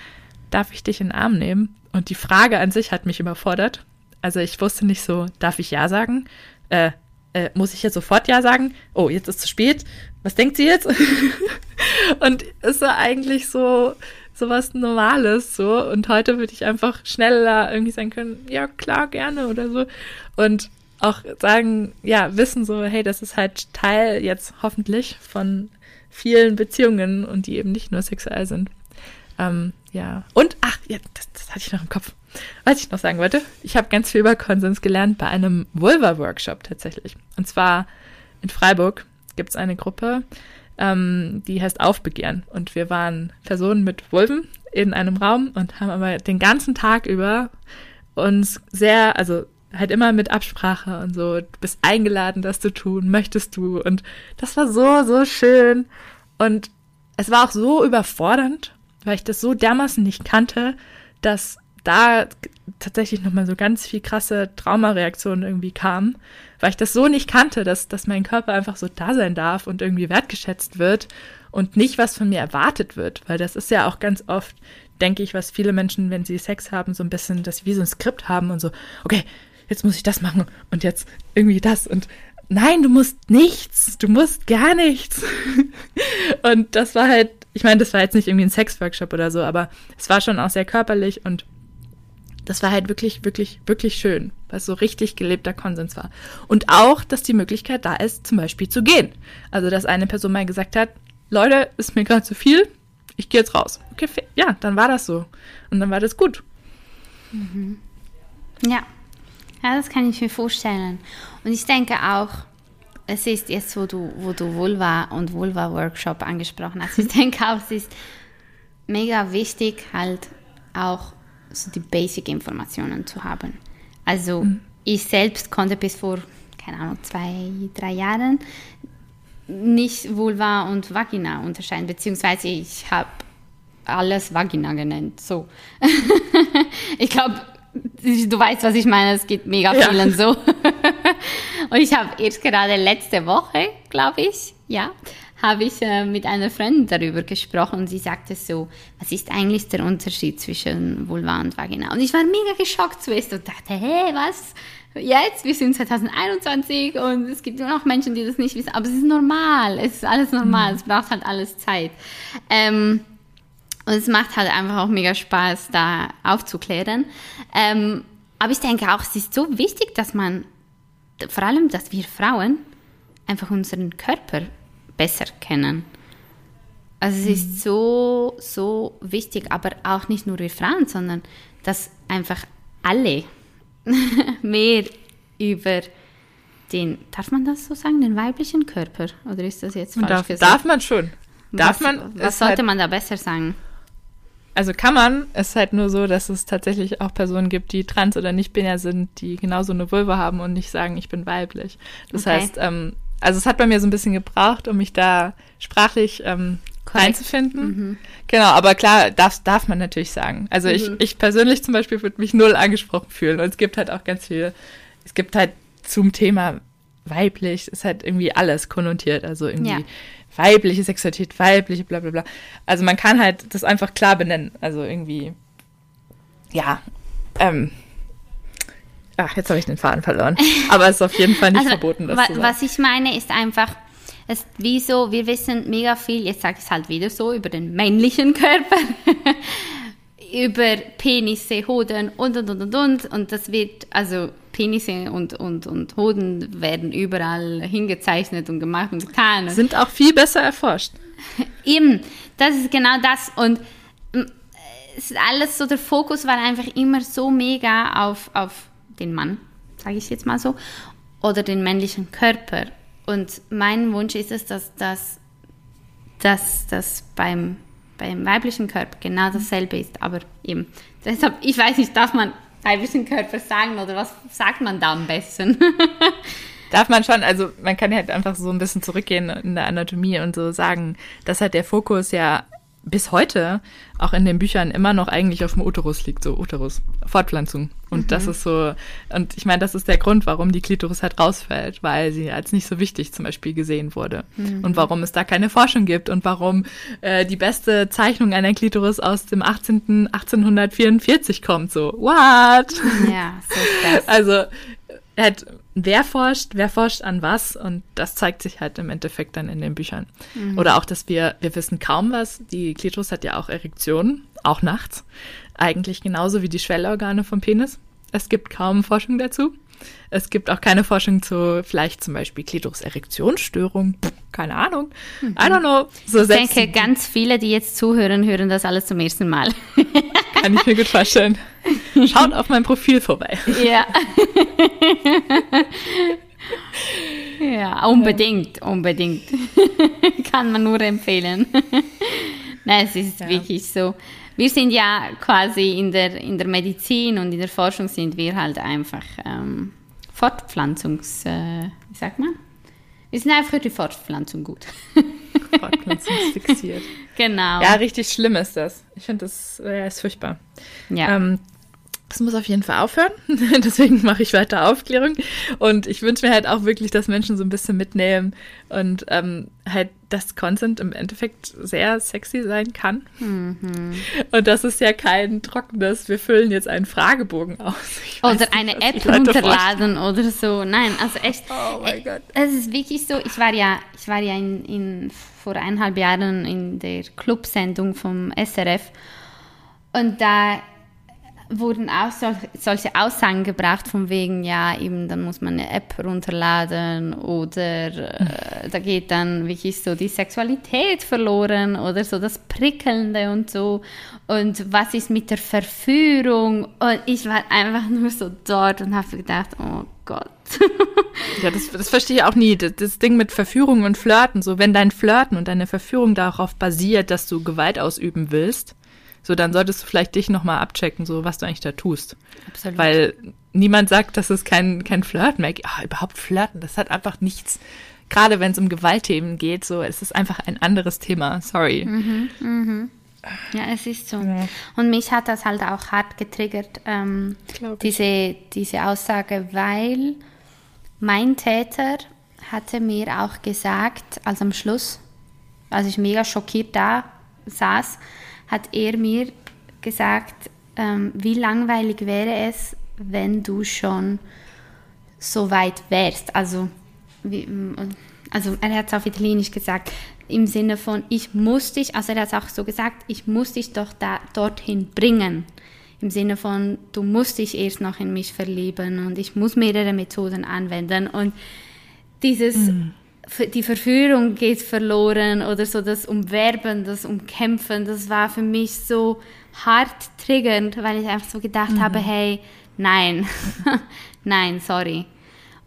darf ich dich in den Arm nehmen? Und die Frage an sich hat mich überfordert. Also ich wusste nicht so, darf ich Ja sagen? Äh, äh, muss ich jetzt sofort Ja sagen? Oh, jetzt ist zu spät. Was denkt sie jetzt? und es war eigentlich so, so was Normales, so. Und heute würde ich einfach schneller irgendwie sagen können, ja, klar, gerne oder so. Und auch sagen, ja, wissen so, hey, das ist halt Teil jetzt hoffentlich von vielen Beziehungen und die eben nicht nur sexuell sind. Ähm, ja. Und, ach, ja, das, das hatte ich noch im Kopf. Was ich noch sagen wollte, ich habe ganz viel über Konsens gelernt bei einem Vulva-Workshop tatsächlich. Und zwar in Freiburg gibt es eine Gruppe, ähm, die heißt Aufbegehren. Und wir waren Personen mit Vulven in einem Raum und haben aber den ganzen Tag über uns sehr, also halt immer mit Absprache und so, du bist eingeladen, das zu tun, möchtest du. Und das war so, so schön. Und es war auch so überfordernd, weil ich das so dermaßen nicht kannte, dass da tatsächlich nochmal so ganz viel krasse Traumareaktionen irgendwie kamen, weil ich das so nicht kannte, dass, dass mein Körper einfach so da sein darf und irgendwie wertgeschätzt wird und nicht was von mir erwartet wird, weil das ist ja auch ganz oft, denke ich, was viele Menschen, wenn sie Sex haben, so ein bisschen, dass sie wie so ein Skript haben und so, okay, jetzt muss ich das machen und jetzt irgendwie das und nein, du musst nichts, du musst gar nichts. und das war halt, ich meine, das war jetzt nicht irgendwie ein Sexworkshop oder so, aber es war schon auch sehr körperlich und das war halt wirklich, wirklich, wirklich schön, weil es so richtig gelebter Konsens war. Und auch, dass die Möglichkeit da ist, zum Beispiel zu gehen. Also, dass eine Person mal gesagt hat, Leute, ist mir gerade zu viel, ich gehe jetzt raus. Okay, ja, dann war das so. Und dann war das gut. Mhm. Ja. Ja, das kann ich mir vorstellen. Und ich denke auch, es ist jetzt, wo du, wo du Vulva und Vulva-Workshop angesprochen hast, ich denke auch, es ist mega wichtig, halt auch so die Basic-Informationen zu haben. Also mhm. ich selbst konnte bis vor, keine Ahnung, zwei, drei Jahren nicht Vulva und Vagina unterscheiden, beziehungsweise ich habe alles Vagina genannt. So. ich glaube, du weißt, was ich meine. Es geht mega vielen ja. so. und ich habe erst gerade letzte Woche, glaube ich, ja, habe ich äh, mit einer Freundin darüber gesprochen und sie sagte so, was ist eigentlich der Unterschied zwischen Vulva und Vagina? Und ich war mega geschockt zuerst und dachte, hä, was? Jetzt, wir sind 2021 und es gibt immer noch Menschen, die das nicht wissen, aber es ist normal, es ist alles normal, mhm. es braucht halt alles Zeit. Ähm, und es macht halt einfach auch mega Spaß, da aufzuklären. Ähm, aber ich denke auch, es ist so wichtig, dass man, vor allem, dass wir Frauen einfach unseren Körper besser kennen. Also es ist mhm. so, so wichtig, aber auch nicht nur wir Frauen, sondern dass einfach alle mehr über den, darf man das so sagen, den weiblichen Körper? Oder ist das jetzt falsch darf, gesagt? Darf man schon. Darf was, man, was sollte halt, man da besser sagen? Also kann man, es ist halt nur so, dass es tatsächlich auch Personen gibt, die trans oder nicht binär sind, die genauso eine Vulva haben und nicht sagen, ich bin weiblich. Das okay. heißt, ähm, also es hat bei mir so ein bisschen gebraucht, um mich da sprachlich ähm, einzufinden. Mhm. Genau, aber klar, darf, darf man natürlich sagen. Also mhm. ich, ich persönlich zum Beispiel würde mich null angesprochen fühlen. Und es gibt halt auch ganz viel, es gibt halt zum Thema weiblich, ist halt irgendwie alles konnotiert. Also irgendwie ja. Weibliche Sexualität, weibliche, bla bla bla. Also man kann halt das einfach klar benennen. Also irgendwie, ja, ähm, Ach, jetzt habe ich den Faden verloren. Aber es ist auf jeden Fall nicht also, verboten, das wa zu sagen. Was ich meine, ist einfach, es wieso, wir wissen mega viel, jetzt sage ich es halt wieder so, über den männlichen Körper, über Penisse, Hoden und, und, und, und, und. Und das wird, also Penisse und, und, und Hoden werden überall hingezeichnet und gemacht und getan. Sind auch viel besser erforscht. Eben, das ist genau das. Und mm, es ist alles so, der Fokus war einfach immer so mega auf, auf den Mann, sage ich jetzt mal so, oder den männlichen Körper. Und mein Wunsch ist es, dass das dass das beim, beim weiblichen Körper genau dasselbe ist. Aber eben, deshalb, ich weiß nicht, darf man weiblichen Körper sagen oder was sagt man da am besten? Darf man schon, also man kann ja halt einfach so ein bisschen zurückgehen in der Anatomie und so sagen, dass halt der Fokus ja bis heute auch in den Büchern immer noch eigentlich auf dem Uterus liegt, so Uterus, Fortpflanzung. Und mhm. das ist so, und ich meine, das ist der Grund, warum die Klitoris halt rausfällt, weil sie als nicht so wichtig zum Beispiel gesehen wurde. Mhm. Und warum es da keine Forschung gibt und warum äh, die beste Zeichnung einer Klitoris aus dem 18. 1844 kommt, so, what? Ja, so ist das. Also, halt, wer forscht, wer forscht an was und das zeigt sich halt im Endeffekt dann in den Büchern. Mhm. Oder auch, dass wir, wir wissen kaum was, die Klitoris hat ja auch Erektionen, auch nachts, eigentlich genauso wie die Schwellorgane vom Penis. Es gibt kaum Forschung dazu. Es gibt auch keine Forschung zu vielleicht zum Beispiel Klitoris-Erektionsstörung. Keine Ahnung. Mhm. I don't know. So ich denke, ganz viele, die jetzt zuhören, hören das alles zum ersten Mal. Kann ich mir gut vorstellen. Schaut auf mein Profil vorbei. Ja. ja, unbedingt, unbedingt. Kann man nur empfehlen. Nein, es ist ja. wirklich so. Wir sind ja quasi in der, in der Medizin und in der Forschung sind wir halt einfach ähm, Fortpflanzungs... Äh, wie sagt man? Wir sind einfach für die Fortpflanzung gut. Fortpflanzungsfixiert. genau. Ja, richtig schlimm ist das. Ich finde, das äh, ist furchtbar. Ja. Ähm, das muss auf jeden Fall aufhören. Deswegen mache ich weiter Aufklärung. Und ich wünsche mir halt auch wirklich, dass Menschen so ein bisschen mitnehmen und ähm, halt, dass Consent im Endeffekt sehr sexy sein kann. Mhm. Und das ist ja kein trockenes, wir füllen jetzt einen Fragebogen aus. Ich Oder nicht, eine App runterladen oder so. Nein, also echt. Oh mein Gott. Es ist wirklich so, ich war ja, ich war ja in, in, vor eineinhalb Jahren in der Clubsendung vom SRF und da wurden auch sol solche Aussagen gebracht von wegen, ja, eben, dann muss man eine App runterladen oder äh, da geht dann wirklich so die Sexualität verloren oder so das Prickelnde und so. Und was ist mit der Verführung? Und ich war einfach nur so dort und habe gedacht, oh Gott. Ja, das, das verstehe ich auch nie. Das, das Ding mit Verführung und Flirten, so wenn dein Flirten und deine Verführung darauf basiert, dass du Gewalt ausüben willst, so dann solltest du vielleicht dich nochmal abchecken, so was du eigentlich da tust. Absolut. Weil niemand sagt, dass es kein, kein Flirten mehr gibt. Ah, überhaupt Flirten, das hat einfach nichts. Gerade wenn es um Gewaltthemen geht, so es ist einfach ein anderes Thema. Sorry. Ja, es ist so. Ja. Und mich hat das halt auch hart getriggert, ähm, diese, diese Aussage, weil mein Täter hatte mir auch gesagt, als am Schluss, als ich mega schockiert da saß, hat er mir gesagt, ähm, wie langweilig wäre es, wenn du schon so weit wärst. Also, wie, also er hat es auf Italienisch gesagt, im Sinne von, ich muss dich, also er hat es auch so gesagt, ich muss dich doch da, dorthin bringen. Im Sinne von, du musst dich erst noch in mich verlieben und ich muss mehrere Methoden anwenden. Und dieses, f- die Verführung geht verloren oder so das Umwerben, das Umkämpfen, das war für mich so hart triggernd, weil ich einfach so gedacht habe, hey, nein, nein, sorry.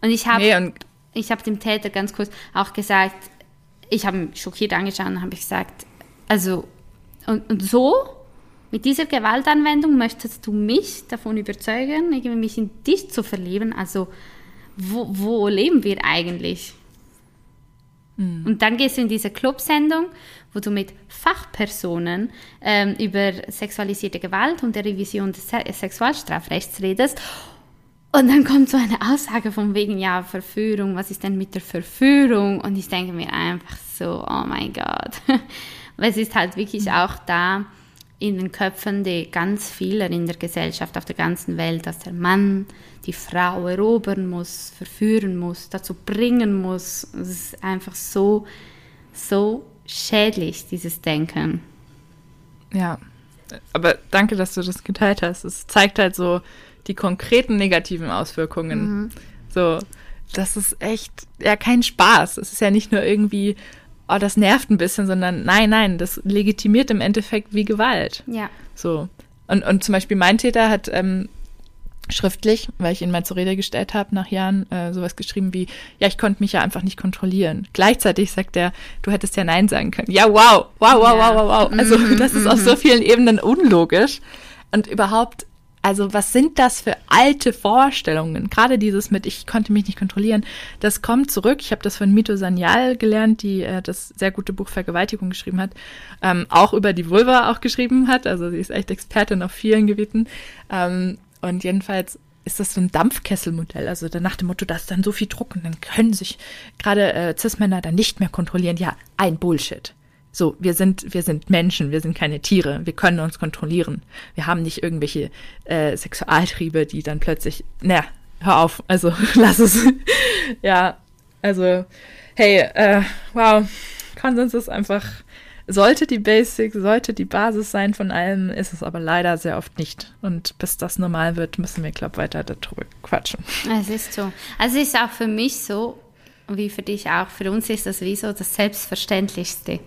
Und ich habe Nee, ich habe dem Täter ganz kurz auch gesagt, ich habe ihn schockiert angeschaut und habe gesagt, also und, und so mit dieser Gewaltanwendung möchtest du mich davon überzeugen, irgendwie mich in dich zu verlieben. Also wo, wo leben wir eigentlich? Und dann gehst du in diese Clubsendung, wo du mit Fachpersonen ähm, über sexualisierte Gewalt und der Revision des Se Sexualstrafrechts redest. Und dann kommt so eine Aussage von wegen, ja, Verführung, was ist denn mit der Verführung? Und ich denke mir einfach so, oh mein Gott. Weil es ist halt wirklich auch da in den Köpfen der ganz vieler in der Gesellschaft auf der ganzen Welt, dass der Mann die Frau erobern muss, verführen muss, dazu bringen muss. Es ist einfach so, so schädlich, dieses Denken. Ja, aber danke, dass du das geteilt hast. Es zeigt halt so die konkreten negativen Auswirkungen. So, das ist echt ja kein Spaß. Es ist ja nicht nur irgendwie, oh, das nervt ein bisschen, sondern nein, nein, das legitimiert im Endeffekt wie Gewalt. Ja. So. Und, und zum Beispiel mein Täter hat ähm, schriftlich, weil ich ihn mal zur Rede gestellt habe nach Jahren, äh, sowas geschrieben wie, ja, ich konnte mich ja einfach nicht kontrollieren. Gleichzeitig sagt er, du hättest ja Nein sagen können. Ja, wow, wow, wow, Ja. wow, wow, wow. Also das ist auf so vielen Ebenen unlogisch. Und überhaupt, also was sind das für alte Vorstellungen? Gerade dieses mit, ich konnte mich nicht kontrollieren, das kommt zurück. Ich habe das von Mito Sanyal gelernt, die äh, das sehr gute Buch Vergewaltigung geschrieben hat, ähm, auch über die Vulva auch geschrieben hat. Also sie ist echt Expertin auf vielen Gebieten. Ähm, und jedenfalls ist das so ein Dampfkesselmodell. Also nach dem Motto, da ist dann so viel Druck und dann können sich gerade äh, Cis-Männer dann nicht mehr kontrollieren. Ja, ein Bullshit. So, wir sind, wir sind Menschen, wir sind keine Tiere, wir können uns kontrollieren. Wir haben nicht irgendwelche äh, Sexualtriebe, die dann plötzlich, na, hör auf, also lass es. ja, also, hey, äh, wow, Konsens ist einfach, sollte die Basic, sollte die Basis sein von allem, ist es aber leider sehr oft nicht. Und bis das normal wird, müssen wir, glaube weiter darüber quatschen. Es ist so. Also es ist auch für mich so, wie für dich auch, für uns ist das wie so das Selbstverständlichste.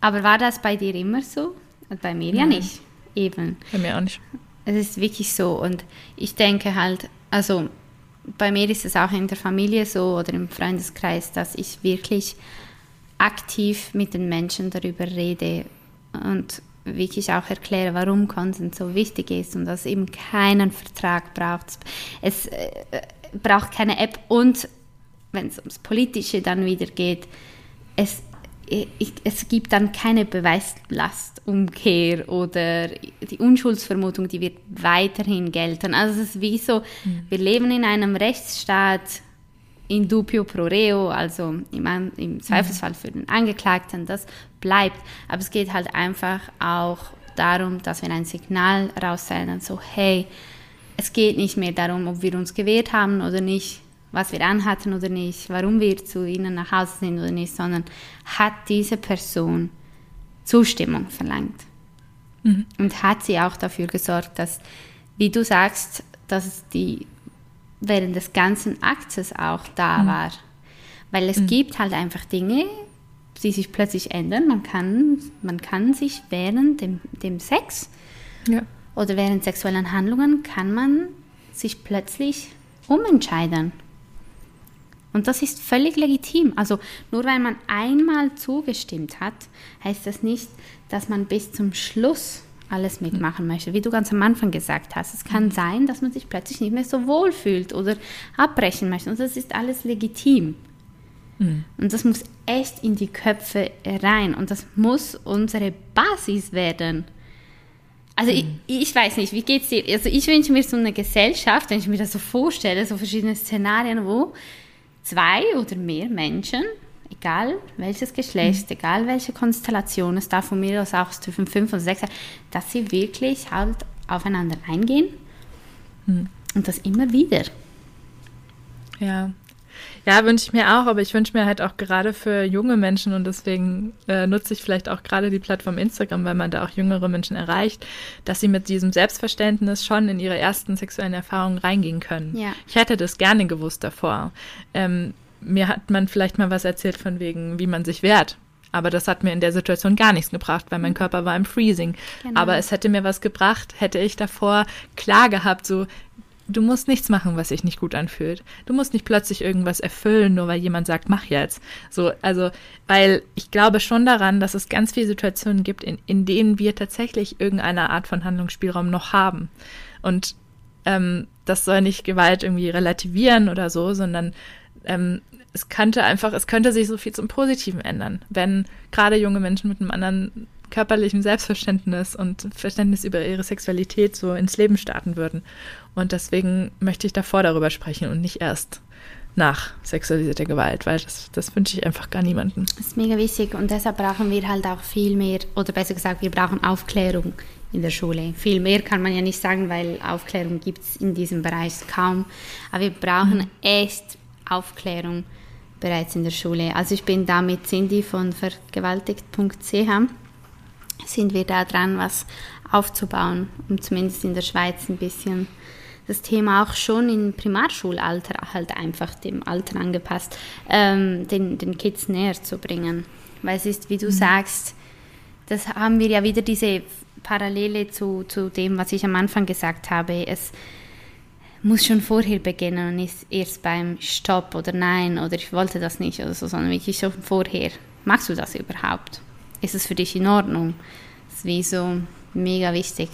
Aber war das bei dir immer so? Und bei mir ja nicht. Eben. Bei mir auch nicht. Es ist wirklich so. Und ich denke halt, also bei mir ist es auch in der Familie so oder im Freundeskreis, dass ich wirklich aktiv mit den Menschen darüber rede und wirklich auch erkläre, warum Konsens so wichtig ist und dass eben keinen Vertrag braucht. Es äh, braucht keine App und wenn es ums Politische dann wieder geht, es, ich, es gibt dann keine Beweislastumkehr oder die Unschuldsvermutung, die wird weiterhin gelten. Also es ist wie so, mhm. wir leben in einem Rechtsstaat in dubio pro reo, also im, im Zweifelsfall für den Angeklagten, das bleibt. Aber es geht halt einfach auch darum, dass wir ein Signal raussenden, so hey, es geht nicht mehr darum, ob wir uns gewehrt haben oder nicht, was wir anhatten oder nicht, warum wir zu ihnen nach Hause sind oder nicht, sondern hat diese Person Zustimmung verlangt. Mhm. Und hat sie auch dafür gesorgt, dass, wie du sagst, dass die während des ganzen Aktes auch da mhm. war. Weil es mhm. gibt halt einfach Dinge, die sich plötzlich ändern. Man kann, man kann sich während dem, dem Sex ja. oder während sexuellen Handlungen kann man sich plötzlich umentscheiden. Und das ist völlig legitim. Also nur weil man einmal zugestimmt hat, heißt das nicht, dass man bis zum Schluss alles mitmachen möchte. Wie du ganz am Anfang gesagt hast, es kann sein, dass man sich plötzlich nicht mehr so wohl fühlt oder abbrechen möchte. Und das ist alles legitim. Mhm. Und das muss echt in die Köpfe rein. Und das muss unsere Basis werden. Also mhm. ich, ich, weiß nicht, wie geht es dir? Also ich wünsche mir so eine Gesellschaft, wenn ich mir das so vorstelle, so verschiedene Szenarien, wo zwei oder mehr Menschen, egal welches Geschlecht, mhm. egal welche Konstellation, es darf von mir aus auch zwischen fünf und sechs sein, dass sie wirklich halt aufeinander eingehen mhm. und das immer wieder. Ja, ja, wünsche ich mir auch, aber ich wünsche mir halt auch gerade für junge Menschen und deswegen äh, nutze ich vielleicht auch gerade die Plattform Instagram, weil man da auch jüngere Menschen erreicht, dass sie mit diesem Selbstverständnis schon in ihre ersten sexuellen Erfahrungen reingehen können. Ja. Ich hätte das gerne gewusst davor. Ähm, mir hat man vielleicht mal was erzählt von wegen, wie man sich wehrt. Aber das hat mir in der Situation gar nichts gebracht, weil mein mhm. Körper war im Freezing. Genau. Aber es hätte mir was gebracht, hätte ich davor klar gehabt, so, du musst nichts machen, was sich nicht gut anfühlt. Du musst nicht plötzlich irgendwas erfüllen, nur weil jemand sagt, mach jetzt. So, also, weil ich glaube schon daran, dass es ganz viele Situationen gibt, in, in denen wir tatsächlich irgendeine Art von Handlungsspielraum noch haben. Und ähm, das soll nicht Gewalt irgendwie relativieren oder so, sondern ähm, es könnte einfach, es könnte sich so viel zum Positiven ändern, wenn gerade junge Menschen mit einem anderen körperlichen Selbstverständnis und Verständnis über ihre Sexualität so ins Leben starten würden. Und deswegen möchte ich davor darüber sprechen und nicht erst nach sexualisierter Gewalt, weil das, das wünsche ich einfach gar niemandem. Das ist mega wichtig und deshalb brauchen wir halt auch viel mehr, oder besser gesagt, wir brauchen Aufklärung in der Schule. Viel mehr kann man ja nicht sagen, weil Aufklärung gibt es in diesem Bereich kaum. Aber wir brauchen mhm. echt Aufklärung bereits in der Schule. Also ich bin da mit Cindy von vergewaltigt.ch sind wir da dran, was aufzubauen, um zumindest in der Schweiz ein bisschen das Thema auch schon im Primarschulalter, halt einfach dem Alter angepasst, ähm, den, den Kids näher zu bringen. Weil es ist, wie du mhm. sagst, das haben wir ja wieder diese Parallele zu, zu dem, was ich am Anfang gesagt habe. Es muss schon vorher beginnen und nicht erst beim Stopp oder Nein oder ich wollte das nicht oder so, sondern wirklich schon vorher. Magst du das überhaupt? ist es für dich in Ordnung? Das ist wie so mega wichtig.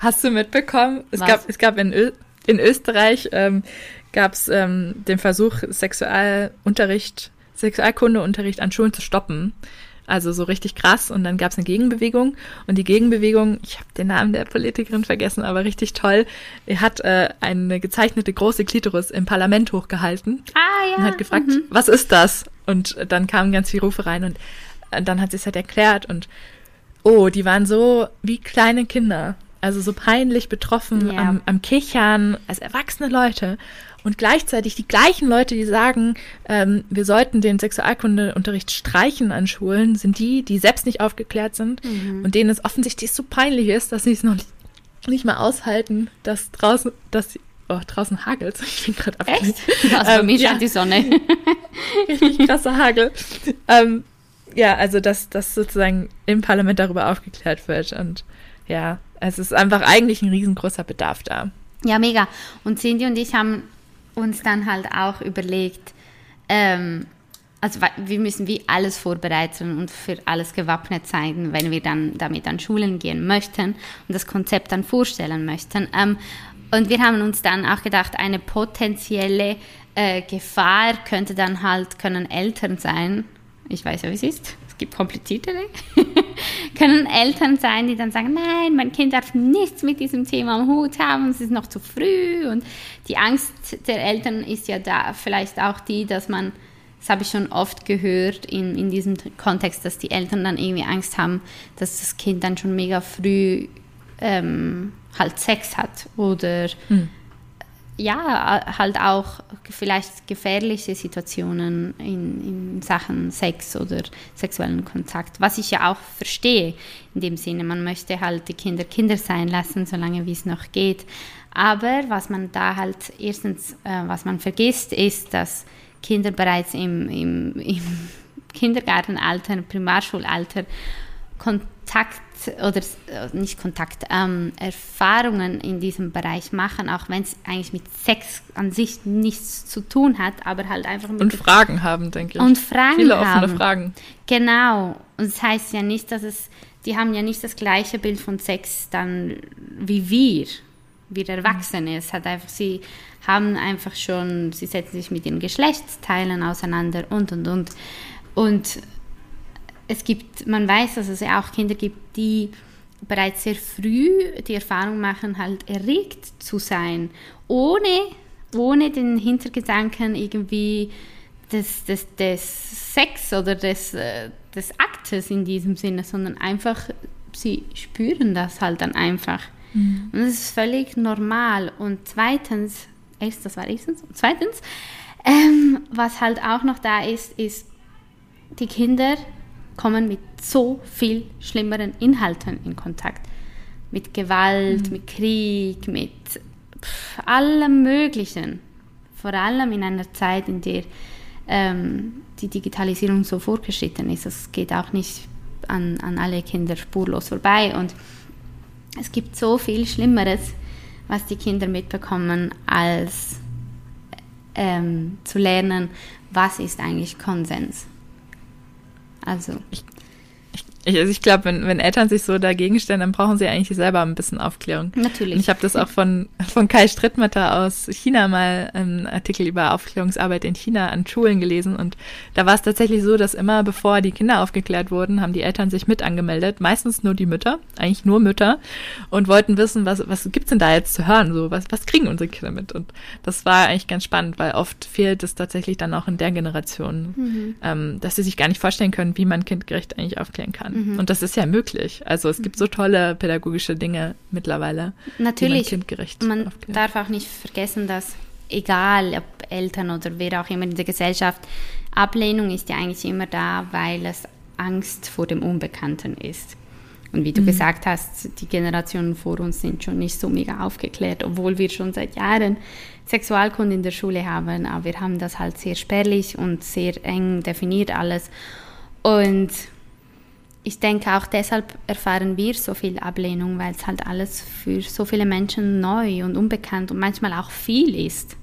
Hast du mitbekommen? Es gab, es gab in, Ö in Österreich ähm, gab es ähm, den Versuch, Sexualunterricht, Sexualkundeunterricht an Schulen zu stoppen. Also so richtig krass. Und dann gab es eine Gegenbewegung. Und die Gegenbewegung, ich habe den Namen der Politikerin vergessen, aber richtig toll. Er hat äh, eine gezeichnete große Klitoris im Parlament hochgehalten. Ah, ja. Und hat gefragt, mhm. was ist das? Und dann kamen ganz viele Rufe rein. Und dann hat sie es halt erklärt und oh, die waren so wie kleine Kinder. Also so peinlich betroffen, ja. am, am Kichern, als erwachsene Leute. Und gleichzeitig die gleichen Leute, die sagen, ähm, wir sollten den Sexualkundeunterricht streichen an Schulen, sind die, die selbst nicht aufgeklärt sind mhm. und denen es offensichtlich so peinlich ist, dass sie es noch nicht, nicht mal aushalten, dass draußen, dass oh, draußen hagelt. Ich bin gerade Echt? Also bei ähm, mir scheint ja. die Sonne. Richtig krasser Hagel. Ähm, ja, also dass, dass sozusagen im Parlament darüber aufgeklärt wird. Und ja, es ist einfach eigentlich ein riesengroßer Bedarf da. Ja, mega. Und Cindy und ich haben uns dann halt auch überlegt, ähm, also wir müssen wie alles vorbereiten und für alles gewappnet sein, wenn wir dann damit an Schulen gehen möchten und das Konzept dann vorstellen möchten. Ähm, und wir haben uns dann auch gedacht, eine potenzielle äh, Gefahr könnte dann halt, können Eltern sein, ich weiß ja, wie es ist, kompliziertere, können Eltern sein, die dann sagen, nein, mein Kind darf nichts mit diesem Thema am Hut haben, es ist noch zu früh. Und die Angst der Eltern ist ja da vielleicht auch die, dass man, das habe ich schon oft gehört in, in diesem Kontext, dass die Eltern dann irgendwie Angst haben, dass das Kind dann schon mega früh ähm, halt Sex hat oder hm ja, halt auch vielleicht gefährliche Situationen in, in Sachen Sex oder sexuellen Kontakt, was ich ja auch verstehe in dem Sinne. Man möchte halt die Kinder Kinder sein lassen, solange wie es noch geht. Aber was man da halt erstens, äh, was man vergisst, ist, dass Kinder bereits im, im, im Kindergartenalter, Primarschulalter Kontakt oder äh, nicht Kontakt, ähm, Erfahrungen in diesem Bereich machen, auch wenn es eigentlich mit Sex an sich nichts zu tun hat, aber halt einfach mit und Fragen haben, denke ich. Und Fragen Viele haben. offene Fragen. Genau. Und das heißt ja nicht, dass es, die haben ja nicht das gleiche Bild von Sex dann wie wir, wir Erwachsene. Es hat einfach, sie haben einfach schon, sie setzen sich mit ihren Geschlechtsteilen auseinander und und und. Und es gibt, man weiß, dass es ja auch Kinder gibt, die bereits sehr früh die Erfahrung machen, halt erregt zu sein, ohne, ohne den Hintergedanken irgendwie des, des, des Sex oder des, äh, des Aktes in diesem Sinne, sondern einfach, sie spüren das halt dann einfach. Mhm. Und das ist völlig normal. Und zweitens, erst, das war erstens, und zweitens, ähm, was halt auch noch da ist, ist, die Kinder kommen mit so viel schlimmeren Inhalten in Kontakt. Mit Gewalt, mhm. mit Krieg, mit pff, allem Möglichen. Vor allem in einer Zeit, in der ähm, die Digitalisierung so vorgeschritten ist. Es geht auch nicht an, an alle Kinder spurlos vorbei. Und es gibt so viel Schlimmeres, was die Kinder mitbekommen, als ähm, zu lernen, was ist eigentlich Konsens. Also. Ich, ich, also ich glaube, wenn, wenn Eltern sich so dagegen stellen, dann brauchen sie eigentlich selber ein bisschen Aufklärung. Natürlich. Und ich habe das auch von, von Kai Strittmatter aus China mal einen Artikel über Aufklärungsarbeit in China an Schulen gelesen. Und da war es tatsächlich so, dass immer bevor die Kinder aufgeklärt wurden, haben die Eltern sich mit angemeldet. Meistens nur die Mütter, eigentlich nur Mütter, und wollten wissen, was, was gibt's denn da jetzt zu hören? So, was, was kriegen unsere Kinder mit? Und das war eigentlich ganz spannend, weil oft fehlt es tatsächlich dann auch in der Generation, mhm. ähm, dass sie sich gar nicht vorstellen können, wie man kindgerecht eigentlich aufklären kann kann. Mhm. Und das ist ja möglich. Also es gibt so tolle pädagogische Dinge mittlerweile. Natürlich. Die man kindgerecht man aufklärt. darf auch nicht vergessen, dass egal ob Eltern oder wer auch immer in der Gesellschaft, Ablehnung ist ja eigentlich immer da, weil es Angst vor dem Unbekannten ist. Und wie du mhm. gesagt hast, die Generationen vor uns sind schon nicht so mega aufgeklärt, obwohl wir schon seit Jahren Sexualkunde in der Schule haben, aber wir haben das halt sehr spärlich und sehr eng definiert alles. Und ich denke auch deshalb erfahren wir so viel Ablehnung, weil es halt alles für so viele Menschen neu und unbekannt und manchmal auch viel ist.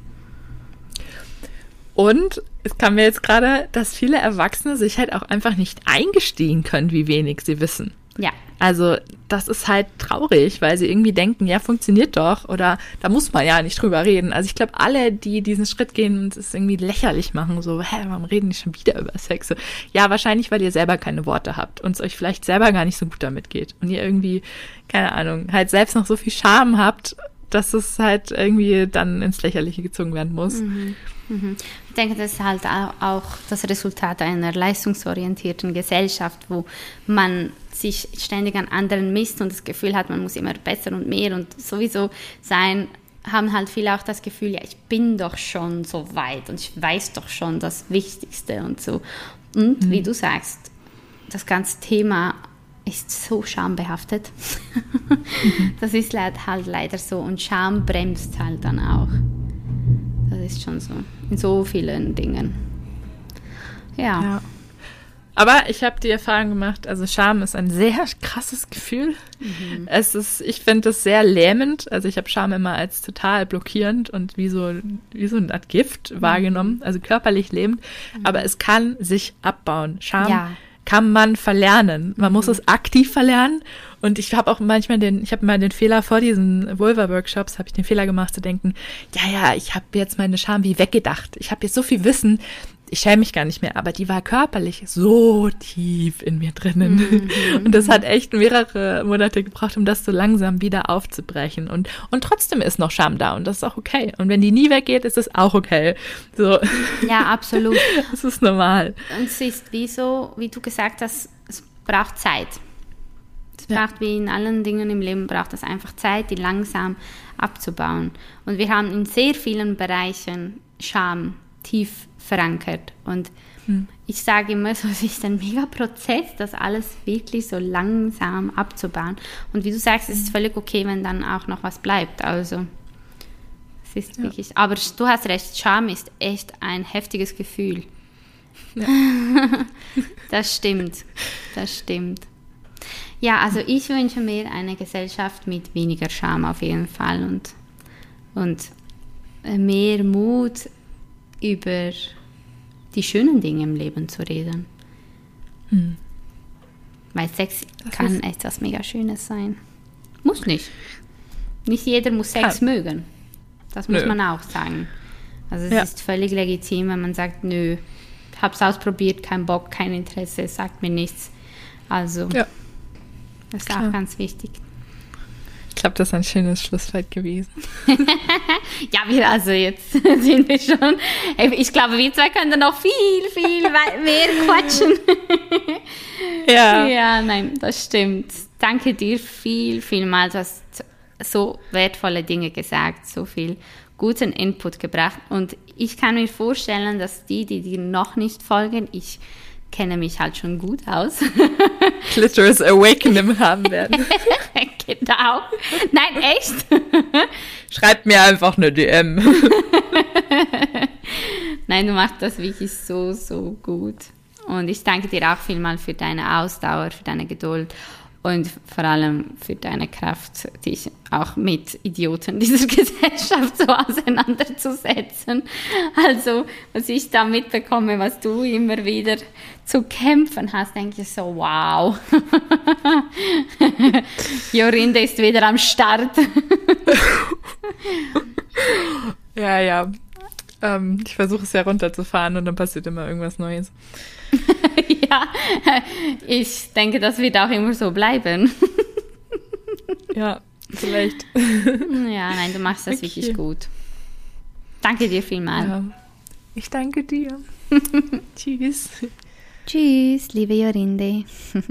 Und es kam mir jetzt gerade, dass viele Erwachsene sich halt auch einfach nicht eingestehen können, wie wenig sie wissen. Ja. Also das ist halt traurig, weil sie irgendwie denken, ja, funktioniert doch oder da muss man ja nicht drüber reden. Also ich glaube, alle, die diesen Schritt gehen und es irgendwie lächerlich machen, so, hä, warum reden die schon wieder über Sex? Ja, wahrscheinlich, weil ihr selber keine Worte habt und es euch vielleicht selber gar nicht so gut damit geht und ihr irgendwie, keine Ahnung, halt selbst noch so viel Scham habt, dass es halt irgendwie dann ins Lächerliche gezogen werden muss. Mhm. Mhm. Ich denke, das ist halt auch das Resultat einer leistungsorientierten Gesellschaft, wo man sich ständig an anderen misst und das Gefühl hat, man muss immer besser und mehr und sowieso sein, haben halt viele auch das Gefühl, ja, ich bin doch schon so weit und ich weiß doch schon das Wichtigste und so. Und mhm. wie du sagst, das ganze Thema ist so schambehaftet. mhm. Das ist halt leider so und Scham bremst halt dann auch. Ist schon so in so vielen Dingen. ja. ja. Aber ich habe die Erfahrung gemacht, also Scham ist ein sehr krasses Gefühl. Mhm. Es ist, ich finde es sehr lähmend. Also ich habe Scham immer als total blockierend und wie so, wie so eine Art Gift mhm. wahrgenommen, also körperlich lähmend. Mhm. Aber es kann sich abbauen. Scham ja. Kann man verlernen. Man muss mhm. es aktiv verlernen. Und ich habe auch manchmal den, ich habe mal den Fehler vor diesen Vulva-Workshops, habe ich den Fehler gemacht zu denken, ja, ja, ich habe jetzt meine Scham wie weggedacht. Ich habe jetzt so viel Wissen, ich schäme mich gar nicht mehr, aber die war körperlich so tief in mir drinnen. Mhm. Und das hat echt mehrere Monate gebraucht, um das so langsam wieder aufzubrechen. Und, und trotzdem ist noch Scham da und das ist auch okay. Und wenn die nie weggeht, ist es auch okay. So. Ja, absolut. Das ist normal. Und es ist wie so, wie du gesagt hast, es braucht Zeit. Es ja. braucht wie in allen Dingen im Leben, braucht es einfach Zeit, die langsam abzubauen. Und wir haben in sehr vielen Bereichen Scham tief verankert. Und hm. ich sage immer so, es ist ein mega Prozess, das alles wirklich so langsam abzubauen. Und wie du sagst, es ist völlig okay, wenn dann auch noch was bleibt. Also es ist ja. wirklich, aber du hast recht, Scham ist echt ein heftiges Gefühl. Ja. das stimmt, das stimmt. Ja, also ich wünsche mir eine Gesellschaft mit weniger Scham auf jeden Fall und, und mehr Mut über die schönen Dinge im Leben zu reden. Hm. Weil Sex das kann etwas mega Schönes sein. Muss nicht. Nicht jeder muss Sex kann. mögen. Das muss nö. man auch sagen. Also es ja. ist völlig legitim, wenn man sagt, nö, hab's ausprobiert, kein Bock, kein Interesse, sagt mir nichts. Also ja. das ist Klar. auch ganz wichtig. Ich glaube, das ist ein schönes Schlusswort gewesen. ja, wir, also jetzt sind wir schon. Ich glaube, wir zwei können noch viel, viel mehr quatschen. ja. Ja, nein, das stimmt. Danke dir viel, vielmals. Du hast so wertvolle Dinge gesagt, so viel guten Input gebracht. Und ich kann mir vorstellen, dass die, die dir noch nicht folgen, ich kenne mich halt schon gut aus. Clitoris Awakening haben werden. genau. Nein, echt? Schreibt mir einfach eine DM. Nein, du machst das wirklich so, so gut. Und ich danke dir auch vielmal für deine Ausdauer, für deine Geduld und vor allem für deine Kraft, dich auch mit Idioten dieser Gesellschaft so auseinanderzusetzen. Also, was ich da mitbekomme, was du immer wieder zu kämpfen hast, denke ich so, wow. Jorinde ist wieder am Start. ja, ja. Ähm, ich versuche es ja runterzufahren und dann passiert immer irgendwas Neues. ja, ich denke, das wird auch immer so bleiben. ja, vielleicht. ja, nein, du machst das okay. wirklich gut. Danke dir vielmals. Ja, ich danke dir. Tschüss. Tschüss, liebe Jorinde.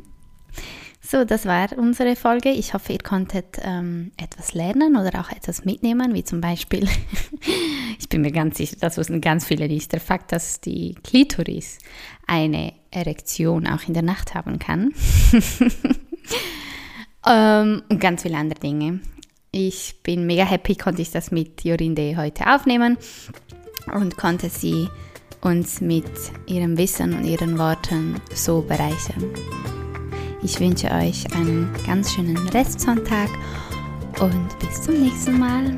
So, das war unsere Folge. Ich hoffe, ihr konntet ähm, etwas lernen oder auch etwas mitnehmen, wie zum Beispiel, ich bin mir ganz sicher, das wussten ganz viele nicht, der Fakt, dass die Klitoris eine Erektion auch in der Nacht haben kann. ähm, und ganz viele andere Dinge. Ich bin mega happy, konnte ich das mit Jorinde heute aufnehmen und konnte sie uns mit ihrem Wissen und ihren Worten so bereichern. Ich wünsche euch einen ganz schönen Restsonntag und bis zum nächsten Mal.